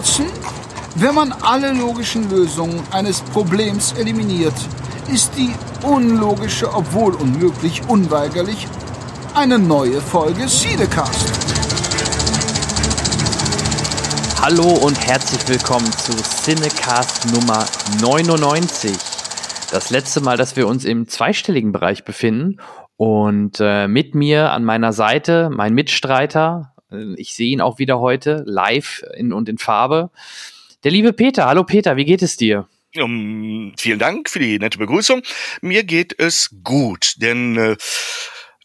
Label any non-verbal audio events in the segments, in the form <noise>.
Watson, wenn man alle logischen Lösungen eines Problems eliminiert, ist die unlogische, obwohl unmöglich, unweigerlich eine neue Folge Siedecast. Hallo und herzlich willkommen zu Cinecast Nummer 99. Das letzte Mal, dass wir uns im zweistelligen Bereich befinden. Und äh, mit mir an meiner Seite mein Mitstreiter. Äh, ich sehe ihn auch wieder heute live in, und in Farbe. Der liebe Peter. Hallo Peter, wie geht es dir? Um, vielen Dank für die nette Begrüßung. Mir geht es gut, denn äh,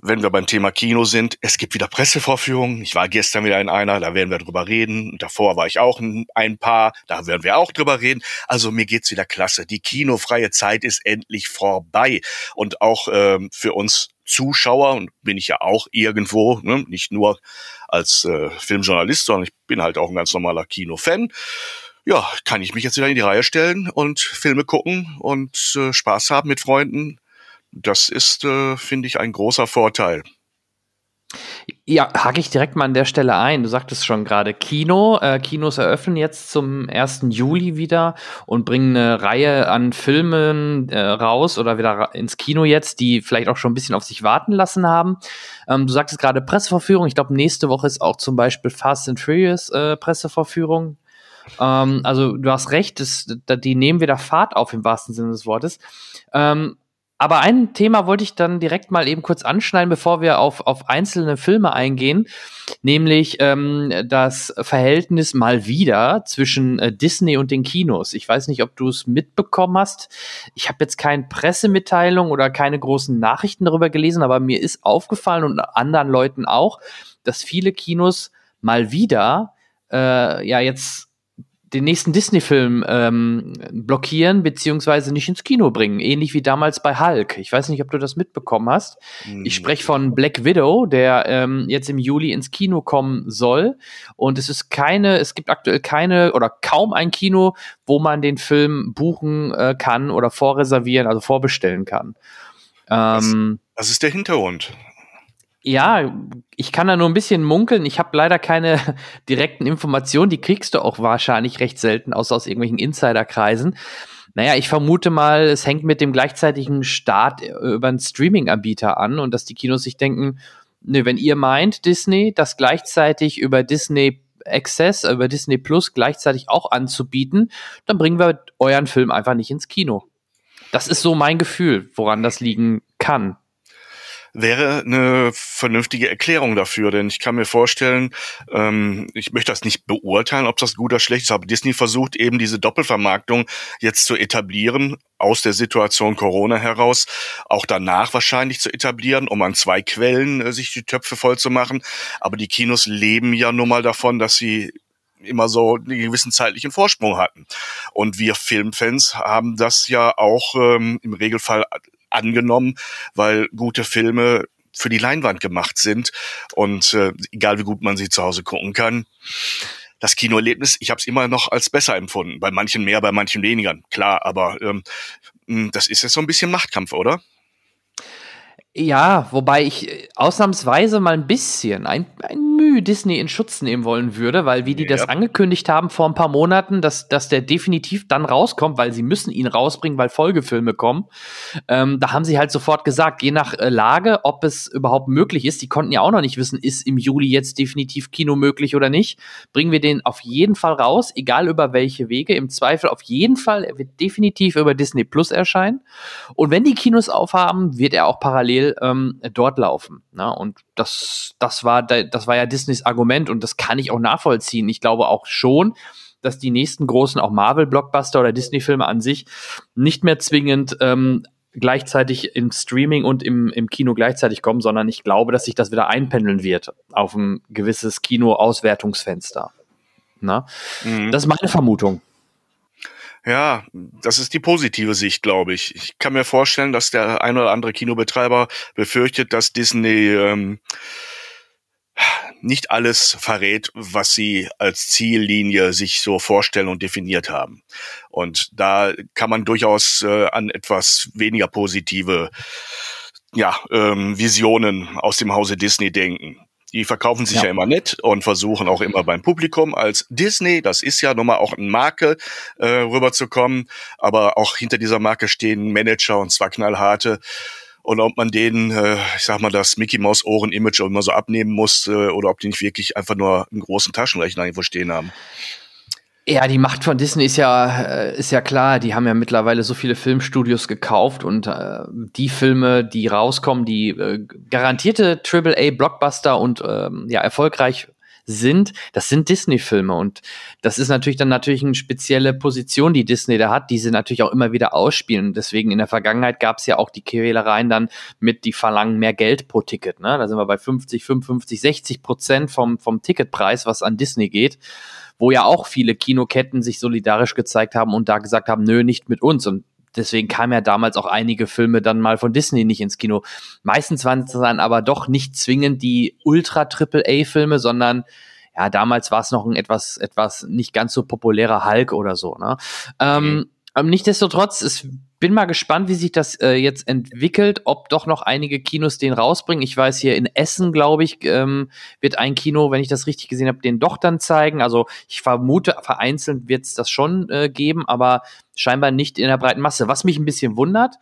wenn wir beim Thema Kino sind, es gibt wieder Pressevorführungen. Ich war gestern wieder in einer, da werden wir drüber reden. Davor war ich auch in ein paar, da werden wir auch drüber reden. Also mir geht's wieder klasse. Die kinofreie Zeit ist endlich vorbei. Und auch ähm, für uns Zuschauer, und bin ich ja auch irgendwo, ne, nicht nur als äh, Filmjournalist, sondern ich bin halt auch ein ganz normaler Kinofan ja, kann ich mich jetzt wieder in die Reihe stellen und Filme gucken und äh, Spaß haben mit Freunden das ist, äh, finde ich, ein großer Vorteil. Ja, hake ich direkt mal an der Stelle ein. Du sagtest schon gerade Kino. Äh, Kinos eröffnen jetzt zum 1. Juli wieder und bringen eine Reihe an Filmen äh, raus oder wieder ins Kino jetzt, die vielleicht auch schon ein bisschen auf sich warten lassen haben. Ähm, du sagtest gerade Presseverführung. Ich glaube, nächste Woche ist auch zum Beispiel Fast and Furious äh, Presseverführung. Ähm, also du hast recht, das, die nehmen wieder Fahrt auf im wahrsten Sinne des Wortes. Ähm, aber ein Thema wollte ich dann direkt mal eben kurz anschneiden, bevor wir auf, auf einzelne Filme eingehen, nämlich ähm, das Verhältnis mal wieder zwischen äh, Disney und den Kinos. Ich weiß nicht, ob du es mitbekommen hast. Ich habe jetzt keine Pressemitteilung oder keine großen Nachrichten darüber gelesen, aber mir ist aufgefallen und anderen Leuten auch, dass viele Kinos mal wieder äh, ja jetzt den nächsten Disney-Film ähm, blockieren beziehungsweise nicht ins Kino bringen. Ähnlich wie damals bei Hulk. Ich weiß nicht, ob du das mitbekommen hast. Mhm. Ich spreche von Black Widow, der ähm, jetzt im Juli ins Kino kommen soll. Und es ist keine, es gibt aktuell keine oder kaum ein Kino, wo man den Film buchen äh, kann oder vorreservieren, also vorbestellen kann. Ähm, das, das ist der Hintergrund. Ja, ich kann da nur ein bisschen munkeln. Ich habe leider keine <laughs> direkten Informationen. Die kriegst du auch wahrscheinlich recht selten, außer aus irgendwelchen Insiderkreisen. Naja, ich vermute mal, es hängt mit dem gleichzeitigen Start äh, über einen Streaming-Anbieter an und dass die Kinos sich denken, ne, wenn ihr meint, Disney, das gleichzeitig über Disney Access, über Disney Plus gleichzeitig auch anzubieten, dann bringen wir euren Film einfach nicht ins Kino. Das ist so mein Gefühl, woran das liegen kann wäre eine vernünftige Erklärung dafür. Denn ich kann mir vorstellen, ähm, ich möchte das nicht beurteilen, ob das gut oder schlecht ist, aber Disney versucht eben diese Doppelvermarktung jetzt zu etablieren, aus der Situation Corona heraus, auch danach wahrscheinlich zu etablieren, um an zwei Quellen äh, sich die Töpfe voll zu machen. Aber die Kinos leben ja nun mal davon, dass sie immer so einen gewissen zeitlichen Vorsprung hatten. Und wir Filmfans haben das ja auch ähm, im Regelfall angenommen, weil gute Filme für die Leinwand gemacht sind und äh, egal wie gut man sie zu Hause gucken kann. Das Kinoerlebnis, ich habe es immer noch als besser empfunden. Bei manchen mehr, bei manchen weniger, klar. Aber ähm, das ist jetzt so ein bisschen Machtkampf, oder? Ja, wobei ich äh, ausnahmsweise mal ein bisschen, ein, ein Mühe Disney in Schutz nehmen wollen würde, weil wie die ja. das angekündigt haben vor ein paar Monaten, dass, dass der definitiv dann rauskommt, weil sie müssen ihn rausbringen, weil Folgefilme kommen. Ähm, da haben sie halt sofort gesagt, je nach äh, Lage, ob es überhaupt möglich ist, die konnten ja auch noch nicht wissen, ist im Juli jetzt definitiv Kino möglich oder nicht, bringen wir den auf jeden Fall raus, egal über welche Wege, im Zweifel auf jeden Fall, er wird definitiv über Disney Plus erscheinen. Und wenn die Kinos aufhaben, wird er auch parallel ähm, dort laufen. Ne? Und das, das, war, das war ja Disneys Argument und das kann ich auch nachvollziehen. Ich glaube auch schon, dass die nächsten großen, auch Marvel-Blockbuster oder Disney-Filme an sich, nicht mehr zwingend ähm, gleichzeitig im Streaming und im, im Kino gleichzeitig kommen, sondern ich glaube, dass sich das wieder einpendeln wird auf ein gewisses Kino-Auswertungsfenster. Mhm. Das ist meine Vermutung. Ja, das ist die positive Sicht, glaube ich. Ich kann mir vorstellen, dass der ein oder andere Kinobetreiber befürchtet, dass Disney ähm, nicht alles verrät, was sie als Ziellinie sich so vorstellen und definiert haben. Und da kann man durchaus äh, an etwas weniger positive ja, ähm, Visionen aus dem Hause Disney denken. Die verkaufen sich ja. ja. immer nett und versuchen auch immer beim Publikum als Disney, das ist ja nun mal auch eine Marke, äh, rüberzukommen. Aber auch hinter dieser Marke stehen Manager und zwar knallharte. Und ob man denen, äh, ich sag mal, das Mickey Mouse Ohren Image immer so abnehmen muss äh, oder ob die nicht wirklich einfach nur einen großen Taschenrechner irgendwo stehen haben. Ja, die Macht von Disney ist ja, äh, ist ja klar. Die haben ja mittlerweile so viele Filmstudios gekauft und äh, die Filme, die rauskommen, die äh, garantierte AAA-Blockbuster und ähm, ja erfolgreich sind, das sind Disney-Filme und das ist natürlich dann natürlich eine spezielle Position, die Disney da hat, die sie natürlich auch immer wieder ausspielen. Deswegen in der Vergangenheit gab es ja auch die Quälereien dann mit, die verlangen mehr Geld pro Ticket. Ne? Da sind wir bei 50, 55, 60 Prozent vom, vom Ticketpreis, was an Disney geht wo ja auch viele Kinoketten sich solidarisch gezeigt haben und da gesagt haben, nö, nicht mit uns. Und deswegen kamen ja damals auch einige Filme dann mal von Disney nicht ins Kino. Meistens waren es dann aber doch nicht zwingend die Ultra-Triple-A-Filme, sondern ja, damals war es noch ein etwas, etwas nicht ganz so populärer Hulk oder so. Ne? Ähm, ähm, Nichtsdestotrotz, es bin mal gespannt, wie sich das äh, jetzt entwickelt, ob doch noch einige Kinos den rausbringen. Ich weiß, hier in Essen, glaube ich, ähm, wird ein Kino, wenn ich das richtig gesehen habe, den doch dann zeigen. Also ich vermute, vereinzelt wird es das schon äh, geben, aber scheinbar nicht in der breiten Masse. Was mich ein bisschen wundert,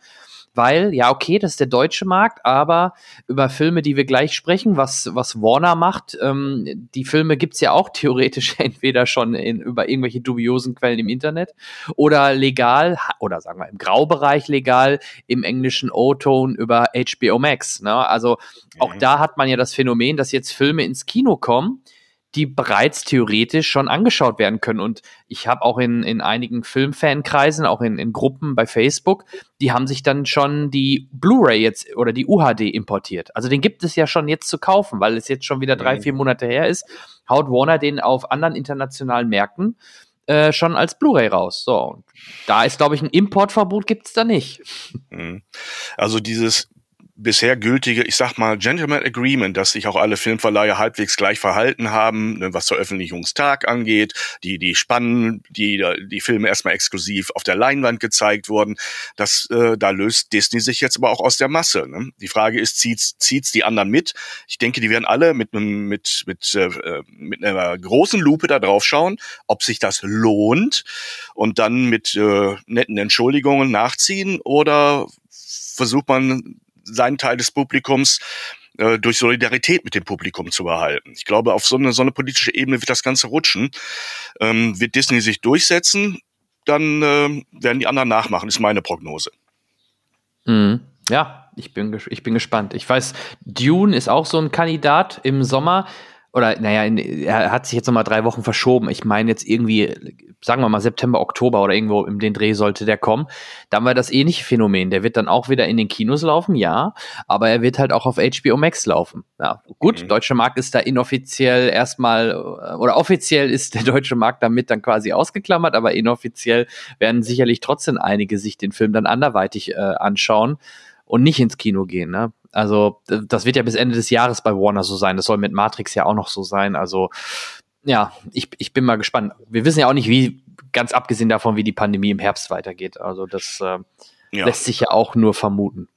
weil, ja, okay, das ist der deutsche Markt, aber über Filme, die wir gleich sprechen, was, was Warner macht, ähm, die Filme gibt's ja auch <laughs> theoretisch entweder schon in, über irgendwelche dubiosen Quellen im Internet oder legal, oder sagen wir im Graubereich legal, im englischen O-Ton über HBO Max. Ne? Also auch mhm. da hat man ja das Phänomen, dass jetzt Filme ins Kino kommen, die bereits theoretisch schon angeschaut werden können. Und ich habe auch in, in einigen Filmfankreisen, auch in, in Gruppen bei Facebook, die haben sich dann schon die Blu-ray jetzt oder die UHD importiert. Also den gibt es ja schon jetzt zu kaufen, weil es jetzt schon wieder drei, mhm. vier Monate her ist. Haut Warner den auf anderen internationalen Märkten äh, schon als Blu-ray raus. So, da ist, glaube ich, ein Importverbot gibt es da nicht. Mhm. Also dieses bisher gültige, ich sag mal, Gentleman Agreement, dass sich auch alle Filmverleiher halbwegs gleich verhalten haben, ne, was Veröffentlichungstag angeht, die, die spannen, die, die Filme erstmal exklusiv auf der Leinwand gezeigt wurden. Das, äh, da löst Disney sich jetzt aber auch aus der Masse. Ne? Die Frage ist, zieht's, zieht's die anderen mit? Ich denke, die werden alle mit einem, mit, mit, äh, mit einer großen Lupe da drauf schauen, ob sich das lohnt und dann mit äh, netten Entschuldigungen nachziehen oder versucht man seinen Teil des Publikums äh, durch Solidarität mit dem Publikum zu behalten. Ich glaube, auf so eine, so eine politische Ebene wird das Ganze rutschen. Ähm, wird Disney sich durchsetzen, dann äh, werden die anderen nachmachen, ist meine Prognose. Mhm. Ja, ich bin, ich bin gespannt. Ich weiß, Dune ist auch so ein Kandidat im Sommer oder naja, in, er hat sich jetzt nochmal drei Wochen verschoben. Ich meine jetzt irgendwie, sagen wir mal September, Oktober oder irgendwo im den Dreh sollte der kommen. Da haben wir das ähnliche Phänomen. Der wird dann auch wieder in den Kinos laufen, ja, aber er wird halt auch auf HBO Max laufen. Ja, gut, mhm. deutsche Markt ist da inoffiziell erstmal oder offiziell ist der deutsche Markt damit dann quasi ausgeklammert, aber inoffiziell werden sicherlich trotzdem einige sich den Film dann anderweitig äh, anschauen und nicht ins Kino gehen. Ne? Also das wird ja bis Ende des Jahres bei Warner so sein. Das soll mit Matrix ja auch noch so sein. Also ja, ich, ich bin mal gespannt. Wir wissen ja auch nicht, wie, ganz abgesehen davon, wie die Pandemie im Herbst weitergeht. Also das äh, ja. lässt sich ja auch nur vermuten.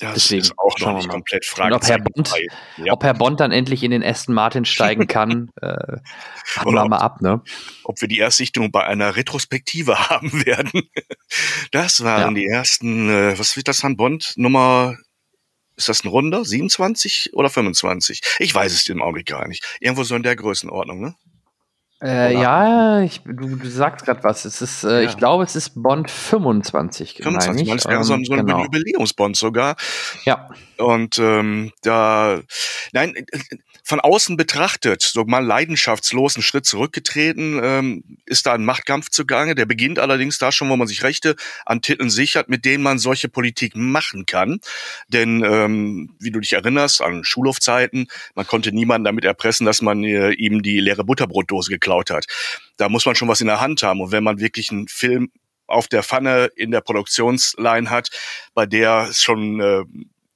Das Deswegen, ist auch noch nicht komplett fraglich. Ob Herr, Bond, ja. ob Herr Bond dann endlich in den Aston Martin steigen kann, <laughs> äh, warten wir mal ab, ne? Ob wir die Erstsichtung bei einer Retrospektive <laughs> haben werden. Das waren ja. die ersten, äh, was wird das an Bond? Nummer ist das ein Runder? 27 oder 25? Ich weiß es im Augenblick gar nicht. Irgendwo so in der Größenordnung, ne? Äh, ja, ich, du, du sagst gerade was. Es ist, äh, ja. ich glaube, es ist Bond 25. 25, meine das wäre so, so ein genau. Jubiläumsbond sogar. Ja. Und ähm, da, nein, von außen betrachtet, so mal leidenschaftslos einen Schritt zurückgetreten, ähm, ist da ein Machtkampf zugange. Der beginnt allerdings da schon, wo man sich Rechte an Titeln sichert, mit denen man solche Politik machen kann. Denn ähm, wie du dich erinnerst an Schulhofzeiten, man konnte niemanden damit erpressen, dass man äh, ihm die leere Butterbrotdose geklaut hat. Da muss man schon was in der Hand haben. Und wenn man wirklich einen Film auf der Pfanne in der Produktionsline hat, bei der es schon äh,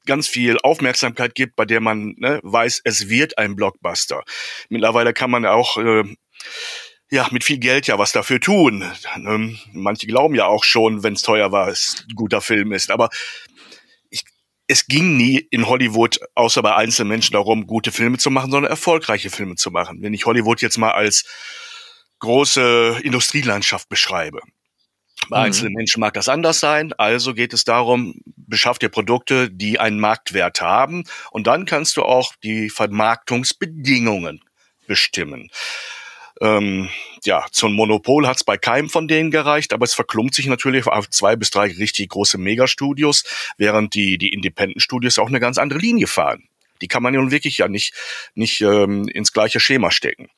ganz viel Aufmerksamkeit gibt, bei der man ne, weiß, es wird ein Blockbuster. Mittlerweile kann man auch äh, ja mit viel Geld ja was dafür tun. Ähm, manche glauben ja auch schon, wenn es teuer war, es ein guter Film ist. Aber ich, es ging nie in Hollywood, außer bei einzelnen Menschen, darum, gute Filme zu machen, sondern erfolgreiche Filme zu machen. Wenn ich Hollywood jetzt mal als große Industrielandschaft beschreibe. Bei mhm. einzelnen Menschen mag das anders sein. Also geht es darum, beschaff dir Produkte, die einen Marktwert haben. Und dann kannst du auch die Vermarktungsbedingungen bestimmen. Ähm, ja, zum Monopol hat es bei keinem von denen gereicht, aber es verklumpt sich natürlich auf zwei bis drei richtig große Megastudios, während die, die Independent-Studios auch eine ganz andere Linie fahren. Die kann man ja nun wirklich ja nicht, nicht ähm, ins gleiche Schema stecken.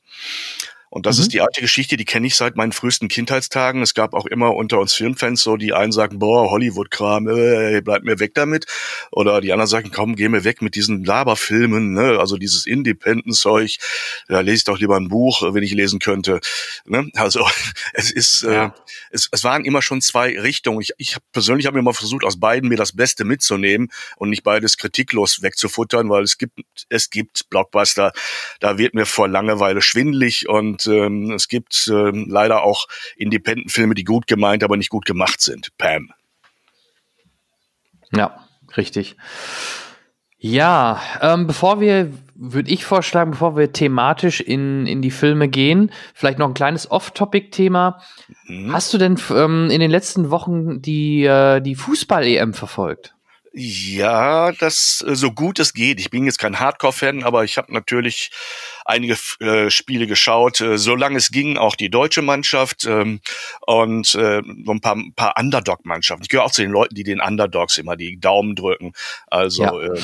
Und das mhm. ist die alte Geschichte, die kenne ich seit meinen frühesten Kindheitstagen. Es gab auch immer unter uns Filmfans so, die einen sagen, boah, Hollywood-Kram, äh, bleib mir weg damit. Oder die anderen sagen, komm, geh mir weg mit diesen Laberfilmen, ne? also dieses Independent-Zeug. Da lese ich doch lieber ein Buch, wenn ich lesen könnte. Ne? Also <laughs> es ist, äh, ja. äh, es, es waren immer schon zwei Richtungen. Ich, ich hab, persönlich habe mir mal versucht, aus beiden mir das Beste mitzunehmen und nicht beides kritiklos wegzufuttern, weil es gibt, es gibt Blockbuster, da wird mir vor Langeweile schwindlig und und ähm, es gibt ähm, leider auch Independent-Filme, die gut gemeint, aber nicht gut gemacht sind. Pam. Ja, richtig. Ja, ähm, bevor wir, würde ich vorschlagen, bevor wir thematisch in, in die Filme gehen, vielleicht noch ein kleines Off-Topic-Thema. Mhm. Hast du denn ähm, in den letzten Wochen die, äh, die Fußball-EM verfolgt? Ja, das äh, so gut es geht. Ich bin jetzt kein Hardcore-Fan, aber ich habe natürlich einige äh, Spiele geschaut, äh, solange es ging, auch die deutsche Mannschaft ähm, und äh, so ein paar, paar Underdog-Mannschaften. Ich gehöre auch zu den Leuten, die den Underdogs immer die Daumen drücken. Also ja. äh,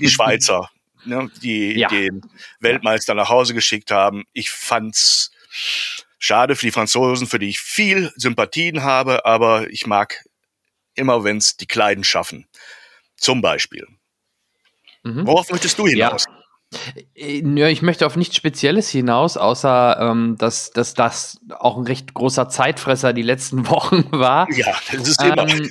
die Schweizer, ne, die ja. den Weltmeister nach Hause geschickt haben. Ich fand's schade für die Franzosen, für die ich viel Sympathien habe, aber ich mag immer, wenn's die Kleinen schaffen. Zum Beispiel. Mhm. Worauf möchtest du hinaus? Ja. Ja, ich möchte auf nichts Spezielles hinaus, außer ähm, dass, dass das auch ein recht großer Zeitfresser die letzten <laughs> Wochen war. Ja, das ist immer. Ähm,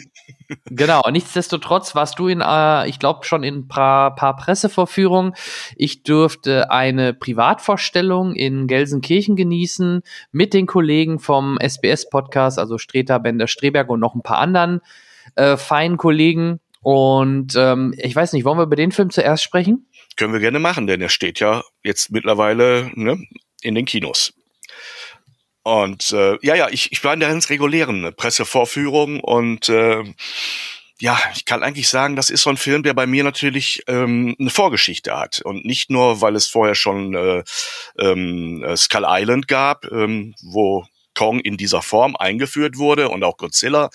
genau, nichtsdestotrotz warst du in, äh, ich glaube, schon in ein paar, paar Pressevorführungen. Ich durfte eine Privatvorstellung in Gelsenkirchen genießen mit den Kollegen vom SBS-Podcast, also Streter, Bender, Streberg und noch ein paar anderen äh, feinen Kollegen. Und ähm, ich weiß nicht, wollen wir über den Film zuerst sprechen? Können wir gerne machen, denn er steht ja jetzt mittlerweile ne, in den Kinos. Und äh, ja, ja, ich, ich war in der ganz regulären Pressevorführung und äh, ja, ich kann eigentlich sagen, das ist so ein Film, der bei mir natürlich ähm, eine Vorgeschichte hat. Und nicht nur, weil es vorher schon äh, ähm, Skull Island gab, ähm, wo Kong in dieser Form eingeführt wurde und auch Godzilla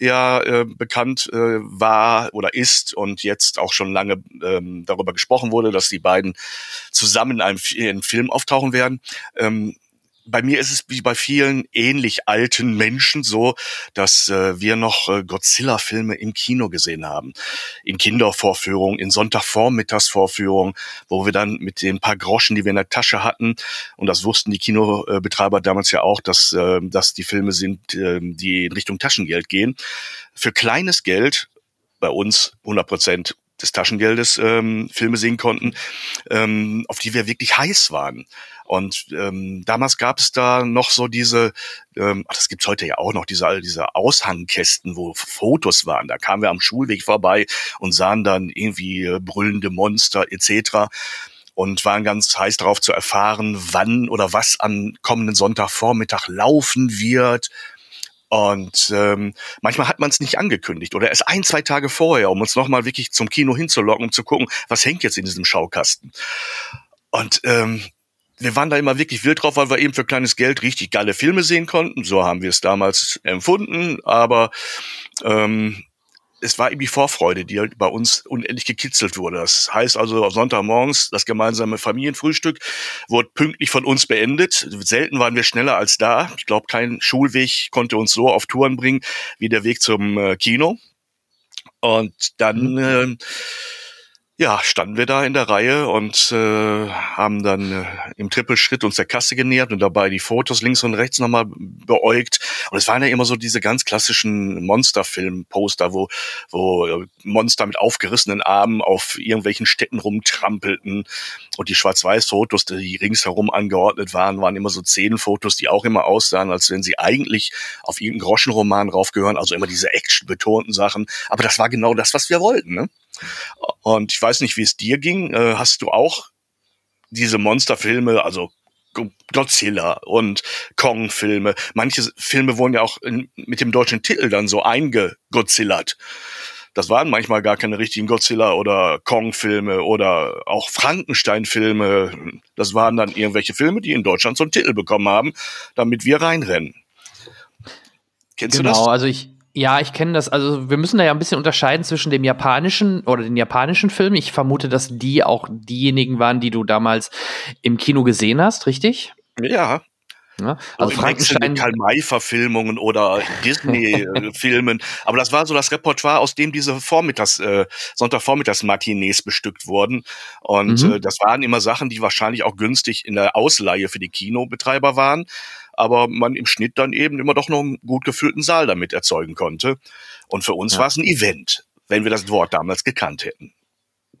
ja äh, bekannt äh, war oder ist und jetzt auch schon lange ähm, darüber gesprochen wurde, dass die beiden zusammen in einem, in einem Film auftauchen werden. Ähm, bei mir ist es wie bei vielen ähnlich alten Menschen so, dass äh, wir noch äh, Godzilla-Filme im Kino gesehen haben. In Kindervorführungen, in Sonntagvormittagsvorführungen, wo wir dann mit den paar Groschen, die wir in der Tasche hatten, und das wussten die Kinobetreiber damals ja auch, dass, äh, dass die Filme sind, äh, die in Richtung Taschengeld gehen, für kleines Geld bei uns 100 Prozent des Taschengeldes ähm, Filme sehen konnten, ähm, auf die wir wirklich heiß waren. Und ähm, damals gab es da noch so diese, ähm, das gibt's heute ja auch noch, diese, diese Aushangkästen, wo Fotos waren. Da kamen wir am Schulweg vorbei und sahen dann irgendwie äh, brüllende Monster etc und waren ganz heiß darauf zu erfahren, wann oder was am kommenden Sonntagvormittag laufen wird. Und ähm, manchmal hat man es nicht angekündigt oder erst ein, zwei Tage vorher, um uns nochmal wirklich zum Kino hinzulocken, um zu gucken, was hängt jetzt in diesem Schaukasten. Und ähm, wir waren da immer wirklich wild drauf, weil wir eben für kleines Geld richtig geile Filme sehen konnten. So haben wir es damals empfunden. Aber ähm, es war eben die Vorfreude, die halt bei uns unendlich gekitzelt wurde. Das heißt also, Sonntagmorgens das gemeinsame Familienfrühstück wurde pünktlich von uns beendet. Selten waren wir schneller als da. Ich glaube, kein Schulweg konnte uns so auf Touren bringen wie der Weg zum äh, Kino. Und dann äh, ja, standen wir da in der Reihe und äh, haben dann äh, im Trippelschritt uns der Kasse genähert und dabei die Fotos links und rechts nochmal beäugt. Und es waren ja immer so diese ganz klassischen Monsterfilm-Poster, wo, wo äh, Monster mit aufgerissenen Armen auf irgendwelchen Städten rumtrampelten. Und die Schwarz-Weiß-Fotos, die ringsherum angeordnet waren, waren immer so Szenenfotos, die auch immer aussahen, als wenn sie eigentlich auf irgendeinen Groschenroman raufgehören. Also immer diese action-betonten Sachen. Aber das war genau das, was wir wollten. Ne? Und ich weiß nicht, wie es dir ging. Äh, hast du auch diese Monsterfilme, also Godzilla und Kong-Filme. Manche Filme wurden ja auch in, mit dem deutschen Titel dann so eingegodzillert. Das waren manchmal gar keine richtigen Godzilla oder Kong-Filme oder auch Frankenstein-Filme. Das waren dann irgendwelche Filme, die in Deutschland so einen Titel bekommen haben, damit wir reinrennen. Kennst genau, du das? Genau, also ich, ja, ich kenne das. Also wir müssen da ja ein bisschen unterscheiden zwischen dem japanischen oder den japanischen Filmen. Ich vermute, dass die auch diejenigen waren, die du damals im Kino gesehen hast, richtig? Ja. Ja, also, also Frankenstein. Karl-May-Verfilmungen oder <laughs> Disney-Filmen. Aber das war so das Repertoire, aus dem diese Vormittags, äh, Sonntagvormittags-Matinees bestückt wurden. Und mhm. äh, das waren immer Sachen, die wahrscheinlich auch günstig in der Ausleihe für die Kinobetreiber waren aber man im Schnitt dann eben immer doch noch einen gut gefüllten Saal damit erzeugen konnte. Und für uns ja. war es ein Event, wenn wir das Wort damals gekannt hätten.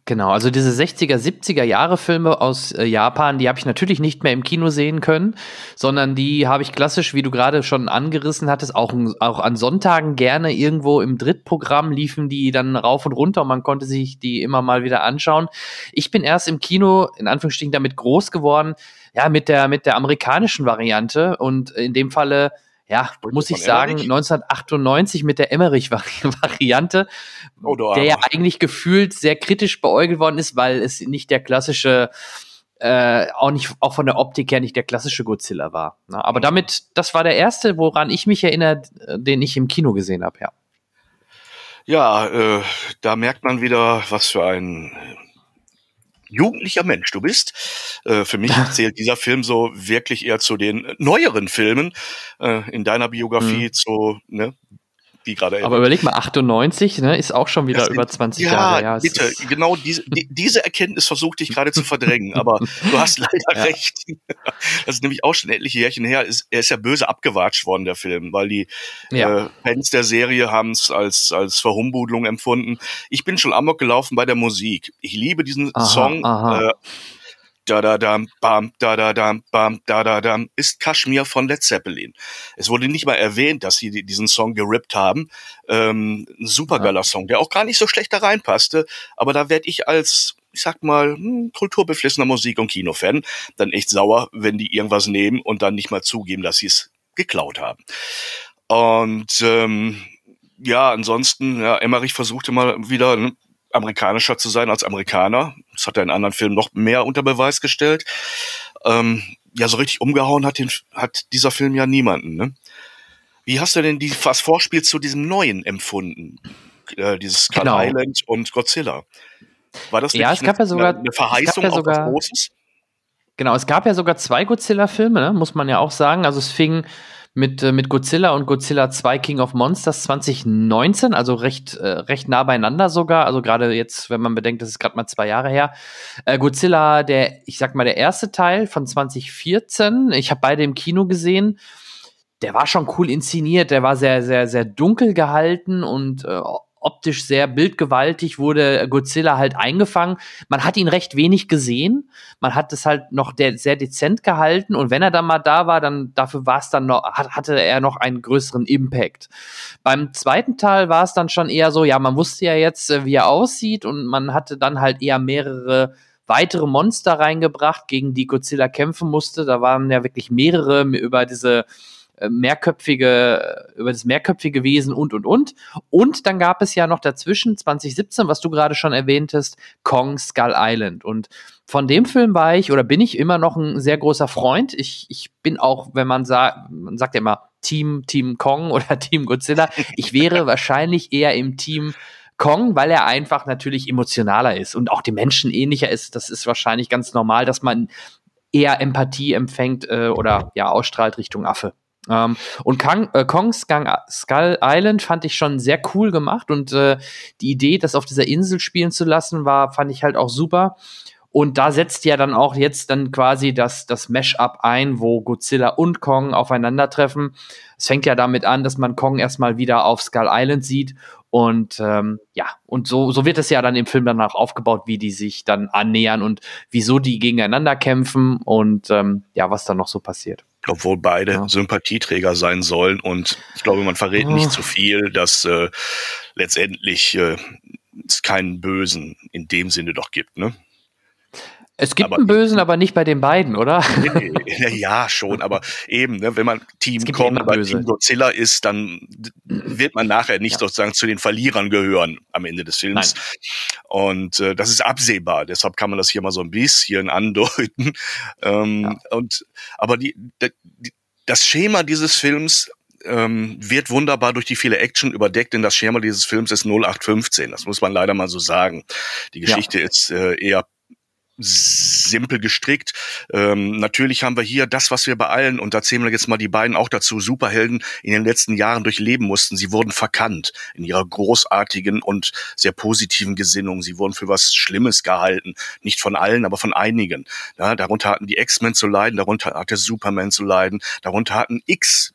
Genau, also diese 60er, 70er Jahre Filme aus äh, Japan, die habe ich natürlich nicht mehr im Kino sehen können, sondern die habe ich klassisch, wie du gerade schon angerissen hattest, auch, auch an Sonntagen gerne irgendwo im Drittprogramm liefen die dann rauf und runter und man konnte sich die immer mal wieder anschauen. Ich bin erst im Kino, in Anführungsstrichen, damit groß geworden, ja, mit der, mit der amerikanischen Variante und in dem Falle ja, muss ich sagen, Emmerich? 1998 mit der Emmerich-Variante, oh, der ja eigentlich gefühlt sehr kritisch beäugelt worden ist, weil es nicht der klassische, äh, auch nicht, auch von der Optik her nicht der klassische Godzilla war. Ne? Aber mhm. damit, das war der erste, woran ich mich erinnere, den ich im Kino gesehen habe, ja. Ja, äh, da merkt man wieder, was für ein jugendlicher Mensch du bist. Äh, für mich <laughs> zählt dieser Film so wirklich eher zu den neueren Filmen äh, in deiner Biografie, mhm. zu ne, wie gerade. Aber überleg mal, 98 ne, ist auch schon wieder sind, über 20 ja, Jahre. Ja, bitte, genau diese, die, diese Erkenntnis versuchte ich gerade zu verdrängen, <laughs> aber du hast leider ja. recht. Das ist nämlich auch schon etliche Jährchen her. Ist, er ist ja böse abgewatscht worden, der Film, weil die ja. äh, Fans der Serie haben es als, als Verhumbudlung empfunden. Ich bin schon amok gelaufen bei der Musik. Ich liebe diesen aha, Song. Aha. Äh, da da dam bam da da dam bam da da dam ist Kashmir von Led Zeppelin. Es wurde nicht mal erwähnt, dass sie diesen Song gerippt haben. Ähm, ein supergeiler ja. Song, der auch gar nicht so schlecht da reinpasste, aber da werde ich als ich sag mal, hm, kulturbeflissener Musik- und Kinofan, dann echt sauer, wenn die irgendwas nehmen und dann nicht mal zugeben, dass sie es geklaut haben. Und ähm, ja, ansonsten, ja, Emmerich versuchte mal wieder ne, amerikanischer zu sein als Amerikaner. Das hat er in anderen Filmen noch mehr unter Beweis gestellt. Ähm, ja, so richtig umgehauen hat, den, hat dieser Film ja niemanden. Ne? Wie hast du denn die, das Vorspiel zu diesem neuen empfunden? Äh, dieses Skull genau. Island und Godzilla. War das ja, es gab eine, ja sogar, eine Verheißung ja auf sogar, was Großes? Genau, es gab ja sogar zwei Godzilla-Filme, ne? muss man ja auch sagen. Also es fing mit, äh, mit Godzilla und Godzilla 2 King of Monsters 2019, also recht, äh, recht nah beieinander sogar. Also gerade jetzt, wenn man bedenkt, das ist gerade mal zwei Jahre her. Äh, Godzilla, der, ich sag mal, der erste Teil von 2014. Ich habe beide im Kino gesehen. Der war schon cool inszeniert, der war sehr, sehr, sehr dunkel gehalten und äh, optisch sehr bildgewaltig wurde Godzilla halt eingefangen. Man hat ihn recht wenig gesehen. Man hat es halt noch sehr dezent gehalten und wenn er dann mal da war, dann dafür war es dann noch, hat, hatte er noch einen größeren Impact. Beim zweiten Teil war es dann schon eher so, ja, man wusste ja jetzt, äh, wie er aussieht und man hatte dann halt eher mehrere weitere Monster reingebracht, gegen die Godzilla kämpfen musste. Da waren ja wirklich mehrere über diese mehrköpfige, über das mehrköpfige Wesen und, und, und. Und dann gab es ja noch dazwischen 2017, was du gerade schon erwähntest, Kong Skull Island. Und von dem Film war ich oder bin ich immer noch ein sehr großer Freund. Ich, ich bin auch, wenn man sagt, man sagt ja immer Team, Team Kong <laughs> oder Team Godzilla. Ich wäre <laughs> wahrscheinlich eher im Team Kong, weil er einfach natürlich emotionaler ist und auch dem Menschen ähnlicher ist. Das ist wahrscheinlich ganz normal, dass man eher Empathie empfängt äh, oder ja ausstrahlt Richtung Affe. Ähm, und Kong, äh, Kong's Gang Skull Island fand ich schon sehr cool gemacht und äh, die Idee, das auf dieser Insel spielen zu lassen, war, fand ich halt auch super. Und da setzt ja dann auch jetzt dann quasi das, das Mesh-up ein, wo Godzilla und Kong aufeinandertreffen. Es fängt ja damit an, dass man Kong erstmal wieder auf Skull Island sieht. Und ähm, ja, und so, so wird es ja dann im Film danach aufgebaut, wie die sich dann annähern und wieso die gegeneinander kämpfen und ähm, ja, was dann noch so passiert obwohl beide ja. Sympathieträger sein sollen. Und ich glaube, man verrät oh. nicht zu viel, dass äh, letztendlich äh, es keinen Bösen in dem Sinne doch gibt, ne? Es gibt aber, einen Bösen, aber nicht bei den beiden, oder? ja, schon, aber eben, ne, wenn man <laughs> Team Kong bei Team Godzilla ist, dann wird man nachher nicht ja. sozusagen zu den Verlierern gehören am Ende des Films. Nein. Und äh, das ist absehbar, deshalb kann man das hier mal so ein bisschen <laughs> andeuten. Ähm, ja. Und aber die, die, das Schema dieses Films ähm, wird wunderbar durch die viele Action überdeckt, denn das Schema dieses Films ist 0815. Das muss man leider mal so sagen. Die Geschichte ja. ist äh, eher simpel gestrickt. Ähm, natürlich haben wir hier das, was wir bei allen, und da zählen wir jetzt mal die beiden auch dazu, Superhelden in den letzten Jahren durchleben mussten. Sie wurden verkannt in ihrer großartigen und sehr positiven Gesinnung. Sie wurden für was Schlimmes gehalten. Nicht von allen, aber von einigen. Ja, darunter hatten die X-Men zu leiden, darunter hatte Superman zu leiden, darunter hatten X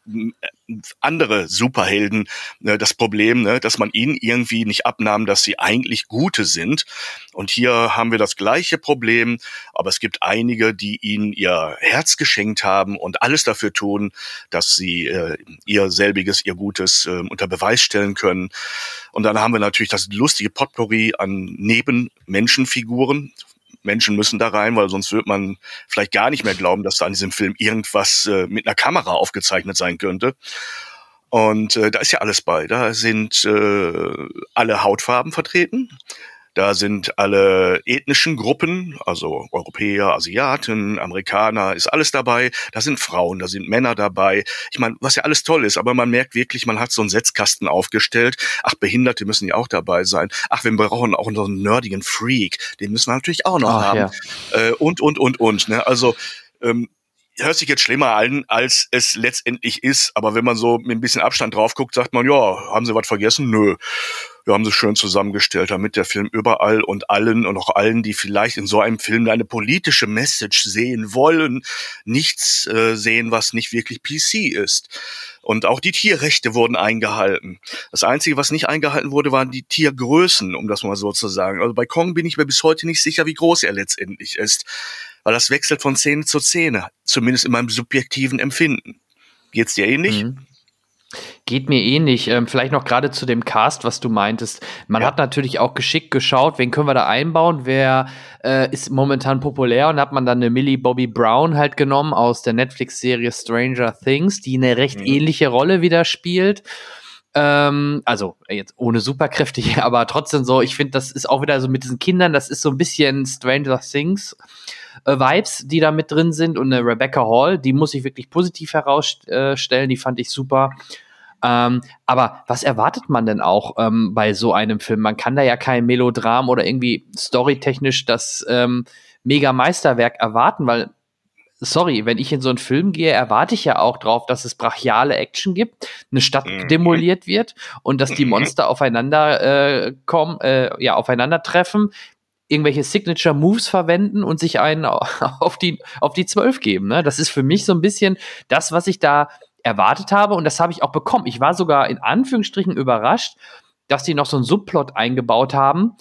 andere Superhelden äh, das Problem, ne, dass man ihnen irgendwie nicht abnahm, dass sie eigentlich Gute sind. Und hier haben wir das gleiche Problem, aber es gibt einige, die ihnen ihr Herz geschenkt haben und alles dafür tun, dass sie äh, ihr selbiges, ihr Gutes äh, unter Beweis stellen können. Und dann haben wir natürlich das lustige Potpourri an Nebenmenschenfiguren, Menschen müssen da rein, weil sonst wird man vielleicht gar nicht mehr glauben, dass da an diesem Film irgendwas äh, mit einer Kamera aufgezeichnet sein könnte. Und äh, da ist ja alles bei. Da sind äh, alle Hautfarben vertreten. Da sind alle ethnischen Gruppen, also Europäer, Asiaten, Amerikaner, ist alles dabei. Da sind Frauen, da sind Männer dabei. Ich meine, was ja alles toll ist, aber man merkt wirklich, man hat so einen Setzkasten aufgestellt. Ach, Behinderte müssen ja auch dabei sein. Ach, wir brauchen auch noch einen nerdigen Freak. Den müssen wir natürlich auch noch Ach, haben. Ja. Äh, und, und, und, und. Ne? Also, ähm, hört sich jetzt schlimmer an, als es letztendlich ist. Aber wenn man so mit ein bisschen Abstand drauf guckt, sagt man, ja, haben sie was vergessen? Nö. Wir haben sie schön zusammengestellt, damit der Film überall und allen und auch allen, die vielleicht in so einem Film eine politische Message sehen wollen, nichts äh, sehen, was nicht wirklich PC ist. Und auch die Tierrechte wurden eingehalten. Das Einzige, was nicht eingehalten wurde, waren die Tiergrößen, um das mal so zu sagen. Also bei Kong bin ich mir bis heute nicht sicher, wie groß er letztendlich ist weil das wechselt von Szene zu Szene, zumindest in meinem subjektiven Empfinden. Geht's dir ähnlich? Mhm. Geht mir ähnlich. Ähm, vielleicht noch gerade zu dem Cast, was du meintest. Man ja. hat natürlich auch geschickt geschaut, wen können wir da einbauen, wer äh, ist momentan populär und hat man dann eine Millie Bobby Brown halt genommen aus der Netflix-Serie Stranger Things, die eine recht mhm. ähnliche Rolle wieder spielt. Ähm, also jetzt ohne Superkräfte, <laughs> aber trotzdem so, ich finde, das ist auch wieder so mit diesen Kindern, das ist so ein bisschen Stranger Things äh, Vibes, die da mit drin sind. Und eine Rebecca Hall, die muss ich wirklich positiv herausstellen, die fand ich super. Ähm, aber was erwartet man denn auch ähm, bei so einem Film? Man kann da ja kein Melodram oder irgendwie storytechnisch das ähm, mega Meisterwerk erwarten, weil sorry, wenn ich in so einen Film gehe, erwarte ich ja auch drauf, dass es brachiale Action gibt, eine Stadt mhm. demoliert wird und dass die Monster aufeinander äh, kommen, äh, ja, aufeinandertreffen, irgendwelche Signature Moves verwenden und sich einen <laughs> auf die, auf die 12 geben. Ne? Das ist für mich so ein bisschen das, was ich da erwartet habe und das habe ich auch bekommen. Ich war sogar in Anführungsstrichen überrascht, dass die noch so einen Subplot eingebaut haben,